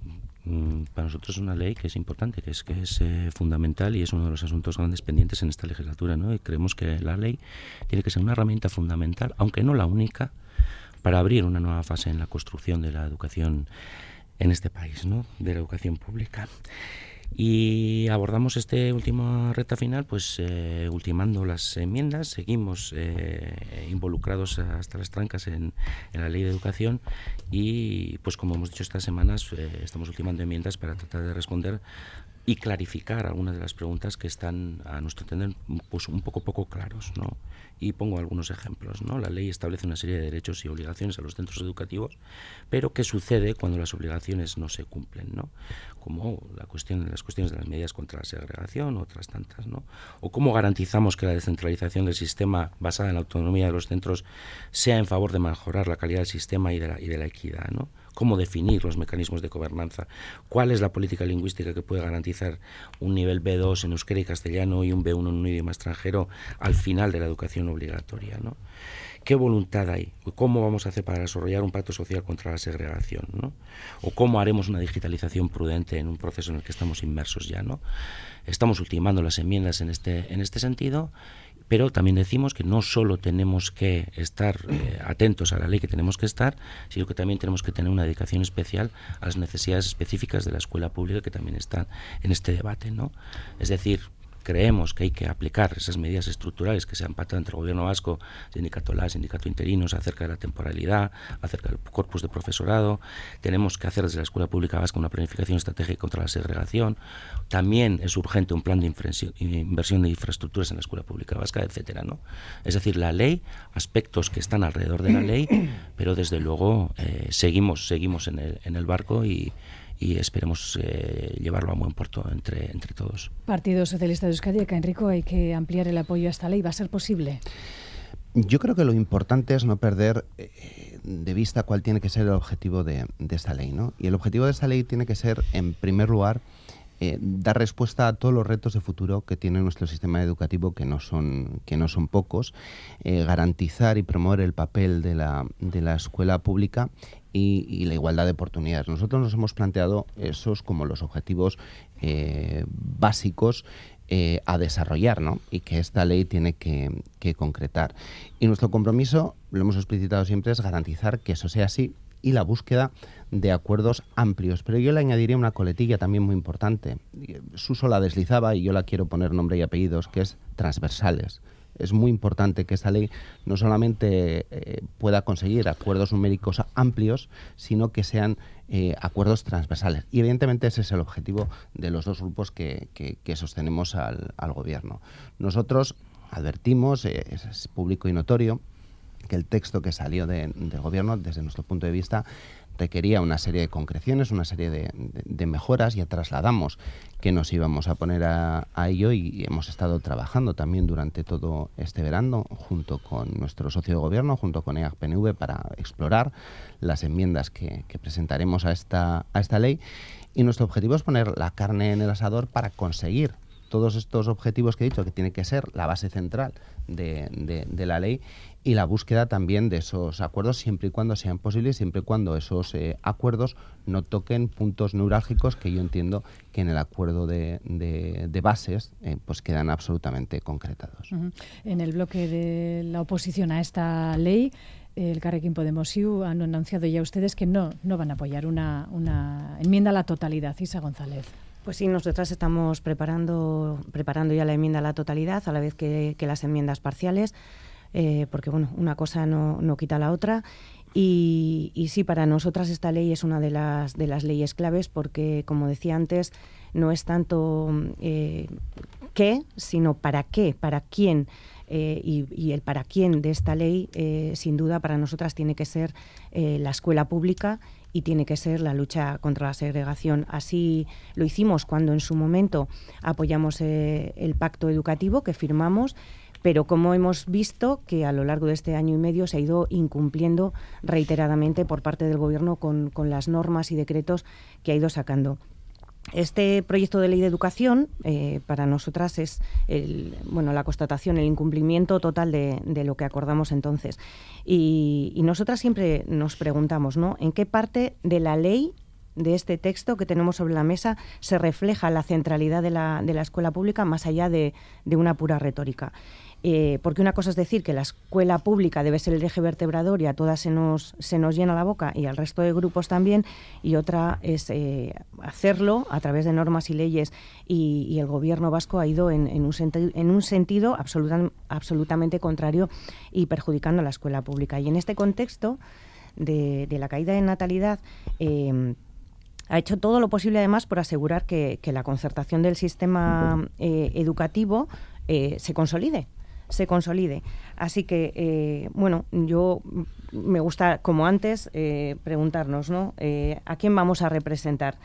para nosotros es una ley que es importante, que es que es eh, fundamental y es uno de los asuntos grandes pendientes en esta legislatura, ¿no? Y creemos que la ley tiene que ser una herramienta fundamental, aunque no la única, para abrir una nueva fase en la construcción de la educación en este país, ¿no? De la educación pública. Y abordamos este último recta final, pues eh, ultimando las enmiendas, seguimos eh, involucrados hasta las trancas en, la ley de educación. Y, pues como hemos dicho estas semanas, eh, estamos ultimando enmiendas para tratar de responder y clarificar algunas de las preguntas que están, a nuestro entender, pues un poco poco claros, ¿no? Y pongo algunos ejemplos, ¿no? La ley establece una serie de derechos y obligaciones a los centros educativos, pero ¿qué sucede cuando las obligaciones no se cumplen, ¿no? Como la cuestión, las cuestiones de las medidas contra la segregación, otras tantas, ¿no? O cómo garantizamos que la descentralización del sistema basada en la autonomía de los centros sea en favor de mejorar la calidad del sistema y de la, y de la equidad, ¿no? Cómo definir los mecanismos de gobernanza, cuál es la política lingüística que puede garantizar un nivel B2 en euskera y castellano y un B1 en un idioma extranjero al final de la educación obligatoria, ¿no? ¿Qué voluntad hay? ¿Cómo vamos a hacer para desarrollar un pacto social contra la segregación? ¿no? ¿O cómo haremos una digitalización prudente en un proceso en el que estamos inmersos ya? ¿no? Estamos ultimando las enmiendas en este, en este sentido pero también decimos que no solo tenemos que estar eh, atentos a la ley que tenemos que estar, sino que también tenemos que tener una dedicación especial a las necesidades específicas de la escuela pública que también están en este debate, ¿no? Es decir, creemos que hay que aplicar esas medidas estructurales que se han pactado entre el gobierno vasco, sindicato LA, sindicato interinos, acerca de la temporalidad, acerca del corpus de profesorado. Tenemos que hacer desde la Escuela Pública Vasca una planificación estratégica contra la segregación. También es urgente un plan de inversión de infraestructuras en la Escuela Pública Vasca, etcétera, ¿no? Es decir, la ley, aspectos que están alrededor de la ley, pero desde luego eh, seguimos, seguimos el, en el barco y, y esperemos eh, llevarlo a buen puerto entre, entre todos. Partido Socialista de Euskadi, Enrico, hay que ampliar el apoyo a esta ley. ¿Va a ser posible? Yo creo que lo importante es no perder eh, de vista cuál tiene que ser el objetivo de, de, esta ley. ¿no? Y el objetivo de esta ley tiene que ser, en primer lugar, eh, dar respuesta a todos los retos de futuro que tiene nuestro sistema educativo, que no son, que no son pocos, garantizar y promover el papel de la, de la escuela pública y, la igualdad de oportunidades. Nosotros nos hemos planteado esos como los objetivos eh, básicos eh, a desarrollar ¿no? y que esta ley tiene que, concretar. Y nuestro compromiso, lo hemos explicitado siempre, es garantizar que eso sea así y la búsqueda de acuerdos amplios. Pero yo le añadiría una coletilla también muy importante. Suso la deslizaba y yo la quiero poner nombre y apellidos, que es transversales es muy importante que esta ley no solamente eh, pueda conseguir acuerdos numéricos amplios, sino que sean eh, acuerdos transversales. Y evidentemente ese es el objetivo de los dos grupos que, sostenemos al, al, Gobierno. Nosotros advertimos, es, público y notorio, que el texto que salió del gobierno, desde nuestro punto de vista, requería una serie de concreciones, una serie de, mejoras, ya trasladamos que nos íbamos a poner a, ello y hemos estado trabajando también durante todo este verano junto con nuestro socio de gobierno, junto con EAG-PNV, para explorar las enmiendas que, presentaremos a esta, a esta ley. Y nuestro objetivo es poner la carne en el asador para conseguir todos estos objetivos que he dicho, que tiene que ser la base central de, de la ley y la búsqueda también de esos acuerdos siempre y cuando sean posibles, siempre y cuando esos eh, acuerdos no toquen puntos neurálgicos que yo entiendo que en el acuerdo de, de, bases eh, pues quedan absolutamente concretados. En el bloque de la oposición a esta ley, el Carrequín Podemos IU han anunciado ya ustedes que no, no van a apoyar una, una enmienda a la totalidad. Isa González. Pues sí, nosotras estamos preparando, preparando ya la enmienda a la totalidad, a la vez que, las enmiendas parciales. Eh, porque bueno, una cosa no, no quita la otra. Y, sí, para nosotras esta ley es una de las, de las leyes claves porque, como decía antes, no es tanto eh, qué, sino para qué, para quién. Eh, y, y, el para quién de esta ley, sin duda, para nosotras tiene que ser la escuela pública y tiene que ser la lucha contra la segregación. Así lo hicimos cuando en su momento apoyamos el pacto educativo que firmamos pero como hemos visto que a lo largo de este año y medio se ha ido incumpliendo reiteradamente por parte del Gobierno con, las normas y decretos que ha ido sacando. Este proyecto de ley de educación eh, para nosotras es el, bueno, la constatación, el incumplimiento total de, lo que acordamos entonces. Y, nosotras siempre nos preguntamos, ¿no? ¿En qué parte de la ley de este texto que tenemos sobre la mesa se refleja la centralidad de la, de la escuela pública más allá de una pura retórica? Eh, porque una cosa es decir que la escuela pública debe ser el eje vertebrador y a todas se nos, se nos llena la boca y al resto de grupos también, y otra es eh, hacerlo a través de normas y leyes y, el gobierno vasco ha ido en, un, en un sentido absolutamente contrario y perjudicando a la escuela pública. Y en este contexto de, la caída de natalidad, eh, ha hecho todo lo posible además por asegurar que, la concertación del sistema educativo se consolide se consolide. Así que, eh, bueno, yo me gusta, como antes, eh, preguntarnos, ¿no? Eh, ¿A quién vamos a representar?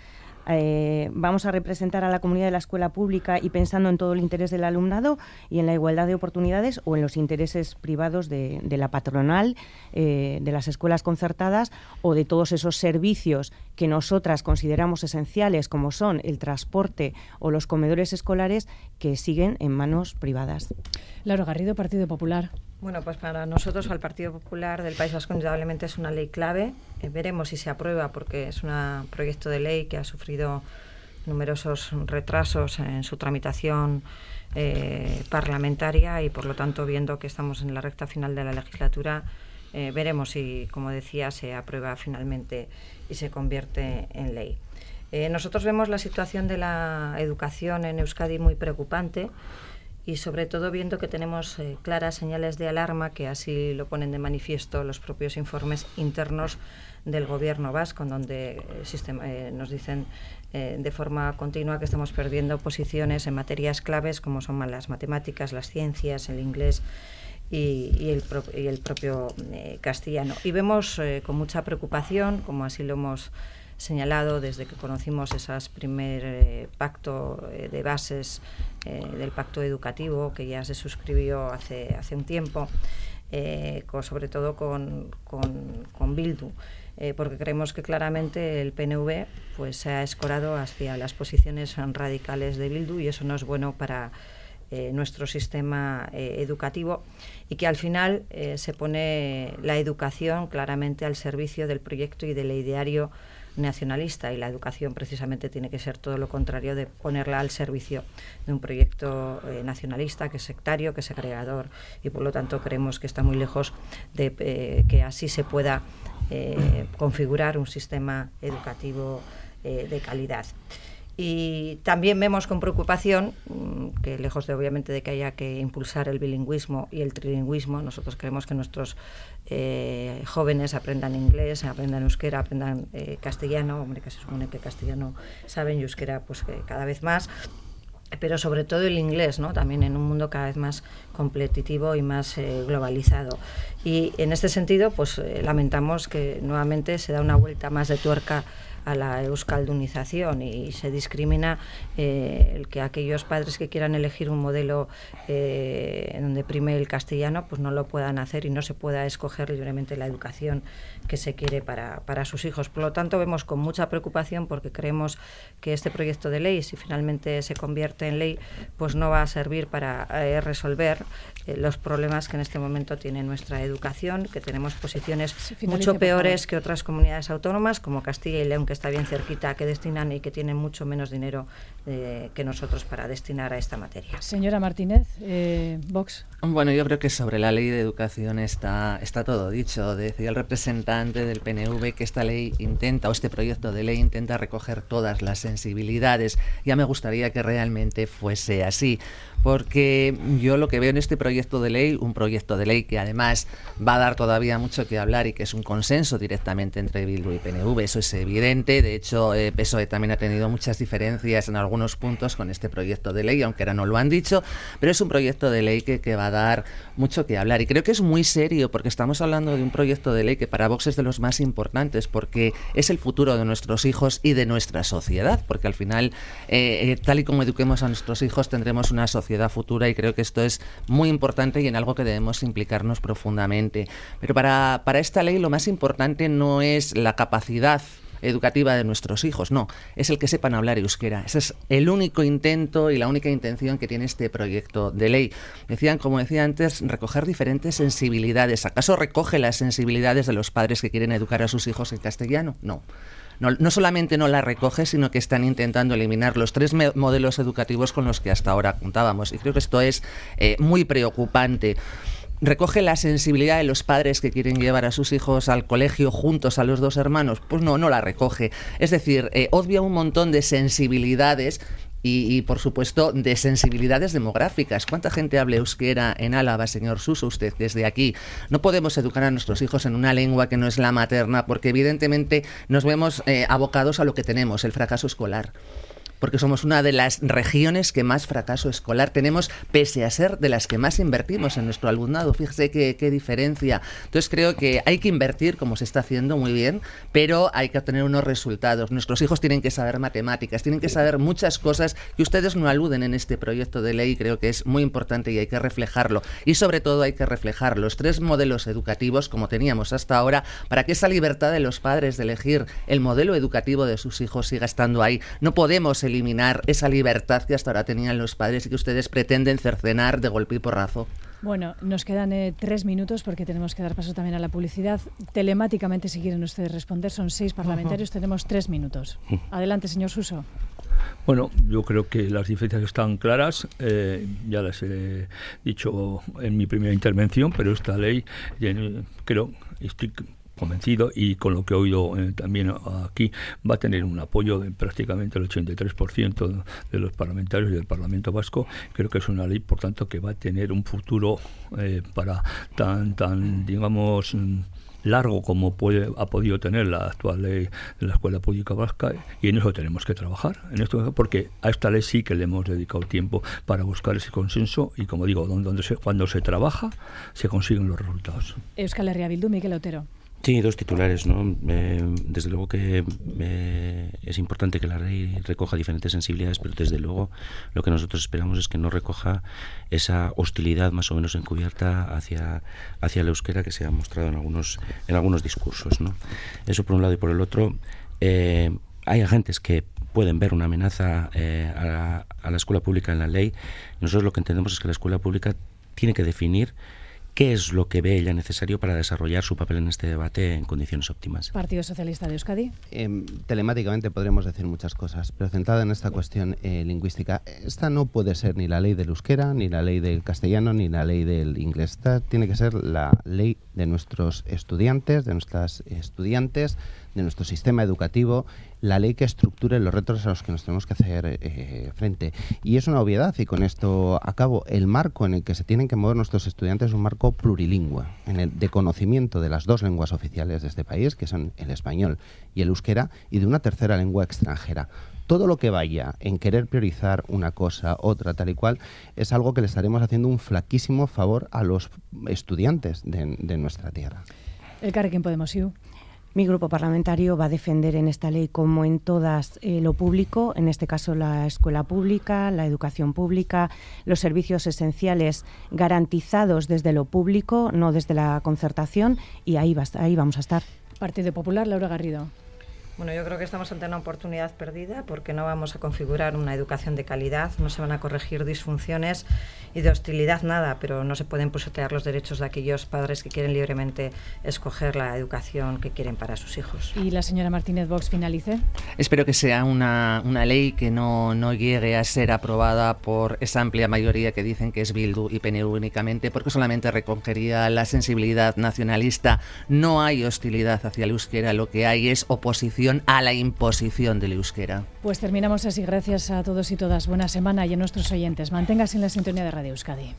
Eh, vamos a representar a la comunidad de la escuela pública y pensando en todo el interés del alumnado y en la igualdad de oportunidades o en los intereses privados de, la patronal, eh, de las escuelas concertadas o de todos esos servicios que nosotras consideramos esenciales como son el transporte o los comedores escolares que siguen en manos privadas. Laura Garrido, Partido Popular. Bueno, pues para nosotros, al Partido Popular del País Vasco, indudablemente es una ley clave. Eh, veremos si se aprueba, porque es un proyecto de ley que ha sufrido numerosos retrasos en su tramitación eh, parlamentaria y, por lo tanto, viendo que estamos en la recta final de la legislatura, eh, veremos si, como decía, se aprueba finalmente y se convierte en ley. nosotros vemos la situación de la educación en Euskadi muy preocupante y sobre todo viendo que tenemos eh, claras señales de alarma que así lo ponen de manifiesto los propios informes internos del gobierno vasco, en donde eh, eh, nos dicen de forma continua que estamos perdiendo posiciones en materias claves como son las matemáticas, las ciencias, el inglés y, el, y el, propio castellano. Y vemos con mucha preocupación, como así lo hemos señalado desde que conocimos ese primer eh, pacto eh, de bases eh, del pacto educativo que ya se suscribió hace, hace un tiempo, sobre todo con, con, con Bildu. porque creemos que claramente el PNV pues, se ha escorado hacia las posiciones radicales de Bildu y eso no es bueno para nuestro sistema educativo y que al final se pone la educación claramente al servicio del proyecto y del ideario nacionalista y la educación precisamente tiene que ser todo lo contrario de ponerla al servicio de un proyecto eh, nacionalista que es sectario, que es segregador y por lo tanto creemos que está muy lejos de eh, que así se pueda eh, configurar un sistema educativo de calidad. Y también vemos con preocupación mm, que, lejos de obviamente de que haya que impulsar el bilingüismo y el trilingüismo, nosotros creemos que nuestros eh, jóvenes aprendan inglés, aprendan euskera, aprendan eh, castellano, hombre, que se supone que castellano saben y euskera pues cada vez más pero sobre todo el inglés, ¿no? También en un mundo cada vez más competitivo y más eh, globalizado. Y en este sentido, pues eh, lamentamos que nuevamente se da una vuelta más de tuerca a la euskaldunización y se discrimina eh, el que aquellos padres que quieran elegir un modelo eh, en donde prime el castellano pues no lo puedan hacer y no se pueda escoger libremente la educación que se quiere para, para sus hijos. Por lo tanto, vemos con mucha preocupación porque creemos que este proyecto de ley, si finalmente se convierte en ley, pues no va a servir para eh, resolver los problemas que en este momento tiene nuestra educación, que tenemos posiciones mucho peores que otras comunidades autónomas como Castilla y León, que está bien cerquita, que destinan y que tienen mucho menos dinero eh, que nosotros para destinar a esta materia. Señora Martínez, eh, Vox. Bueno, yo creo que sobre la ley de educación está, está todo dicho. Decía el representante del PNV que esta ley intenta, o este proyecto de ley intenta recoger todas las sensibilidades. Ya me gustaría que realmente fuese así porque yo lo que veo en este proyecto de ley, un proyecto de ley que además va a dar todavía mucho que hablar y que es un consenso directamente entre Bildu y PNV, eso es evidente. De hecho, eh, PSOE también ha tenido muchas diferencias en algunos puntos con este proyecto de ley, aunque ahora no lo han dicho, pero es un proyecto de ley que, que va a dar mucho que hablar. Y creo que es muy serio porque estamos hablando de un proyecto de ley que para Vox es de los más importantes porque es el futuro de nuestros hijos y de nuestra sociedad, porque al final, eh, eh, tal y como eduquemos a nuestros hijos, tendremos una sociedad futura y creo que esto es muy importante y en algo que debemos implicarnos profundamente. Pero para, para esta ley lo más importante no es la capacidad educativa de nuestros hijos, no, es el que sepan hablar euskera. Ese es el único intento y la única intención que tiene este proyecto de ley. Decían, como decía antes, recoger diferentes sensibilidades. ¿Acaso recoge las sensibilidades de los padres que quieren educar a sus hijos en castellano? No no, solamente no la recoge, sino que están intentando eliminar los tres modelos educativos con los que hasta ahora contábamos. Y creo que esto es eh, muy preocupante recoge la sensibilidad de los padres que quieren llevar a sus hijos al colegio juntos a los dos hermanos? Pues no, no la recoge. Es decir, eh, obvia un montón de sensibilidades y, por supuesto, de sensibilidades demográficas. ¿Cuánta gente habla euskera en Álava, señor Suso, usted desde aquí? No podemos educar a nuestros hijos en una lengua que no es la materna porque evidentemente nos vemos eh, abocados a lo que tenemos, el fracaso escolar porque somos una de las regiones que más fracaso escolar tenemos, pese a ser de las que más invertimos en nuestro alumnado. Fíjese qué, qué diferencia. Entonces creo que hay que invertir, como se está haciendo muy bien, pero hay que obtener unos resultados. Nuestros hijos tienen que saber matemáticas, tienen que saber muchas cosas que ustedes no aluden en este proyecto de ley. Creo que es muy importante y hay que reflejarlo. Y sobre todo hay que reflejar los tres modelos educativos como teníamos hasta ahora para que esa libertad de los padres de elegir el modelo educativo de sus hijos siga estando ahí. No podemos eliminar esa libertad que hasta ahora tenían los padres y que ustedes pretenden cercenar de golpe y porrazo. Bueno, nos quedan eh, tres minutos porque tenemos que dar paso también a la publicidad. Telemáticamente, si quieren ustedes responder, son seis parlamentarios, tenemos tres minutos. Adelante, señor Suso. Bueno, yo creo que las diferencias están claras, eh, ya las he dicho en mi primera intervención, pero esta ley, creo, estoy convencido y con lo que he oído eh, también aquí va a tener un apoyo de prácticamente el 83% de los parlamentarios del Parlamento Vasco. Creo que es una ley, por tanto, que va a tener un futuro eh, para tan, tan, digamos, largo como puede, ha podido tener la actual ley de la Escuela Pública Vasca y en eso tenemos que trabajar en esto porque a esta ley sí que le hemos dedicado tiempo para buscar ese consenso y como digo donde, se, cuando se trabaja se consiguen los resultados Euskal Herria Bildu Miguel Otero Sí, dos titulares, ¿no? Eh, desde luego que eh, es importante que la ley recoja diferentes sensibilidades, pero desde luego lo que nosotros esperamos es que no recoja esa hostilidad más o menos encubierta hacia, hacia la euskera que se ha mostrado en algunos, en algunos discursos, ¿no? Eso por un lado y por el otro, eh, hay agentes que pueden ver una amenaza a la, a la escuela pública en la ley. Nosotros lo que entendemos es que la escuela pública tiene que definir ¿Qué es lo que ve ella necesario para desarrollar su papel en este debate en condiciones óptimas? Partido Socialista de Euskadi. Em, telemáticamente podríamos decir muchas cosas, pero centrada en esta cuestión eh, lingüística, esta no puede ser ni la ley del euskera, ni la ley del castellano, ni la ley del inglés. Esta tiene que ser la ley de nuestros estudiantes, de nuestras estudiantes, de nuestro sistema educativo, la ley que estructure los retos a los que nos tenemos que hacer eh, frente. Y es una obviedad, y con esto acabo, el marco en el que se tienen que mover nuestros estudiantes es un marco plurilingüe, en el de conocimiento de las dos lenguas oficiales de este país, que son el español y el euskera, y de una tercera lengua extranjera todo lo que vaya en querer priorizar una cosa, otra, tal y cual, es algo que le estaremos haciendo un flaquísimo favor a los estudiantes de, nuestra tierra. El Carrequín Podemos, ¿sí? Mi grupo parlamentario va a defender en esta ley, como en todas, eh, lo público, en este caso la escuela pública, la educación pública, los servicios esenciales garantizados desde lo público, no desde la concertación, y ahí, va, ahí vamos a estar. Partido Popular, Laura Garrido. Bueno, yo creo que estamos ante una oportunidad perdida porque no vamos a configurar una educación de calidad, no se van a corregir disfunciones y de hostilidad nada, pero no se pueden pusetear los derechos de aquellos padres que quieren libremente escoger la educación que quieren para sus hijos. ¿Y la señora Martínez Vox finalice? Espero que sea una, una ley que no, no llegue a ser aprobada por esa amplia mayoría que dicen que es Bildu y PNU únicamente, porque solamente recogería la sensibilidad nacionalista. No hay hostilidad hacia el euskera, lo que hay es a la imposición del euskera. Pues terminamos así. Gracias a todos y todas. Buena semana y a nuestros oyentes. Manténgase en la sintonía de Radio Euskadi.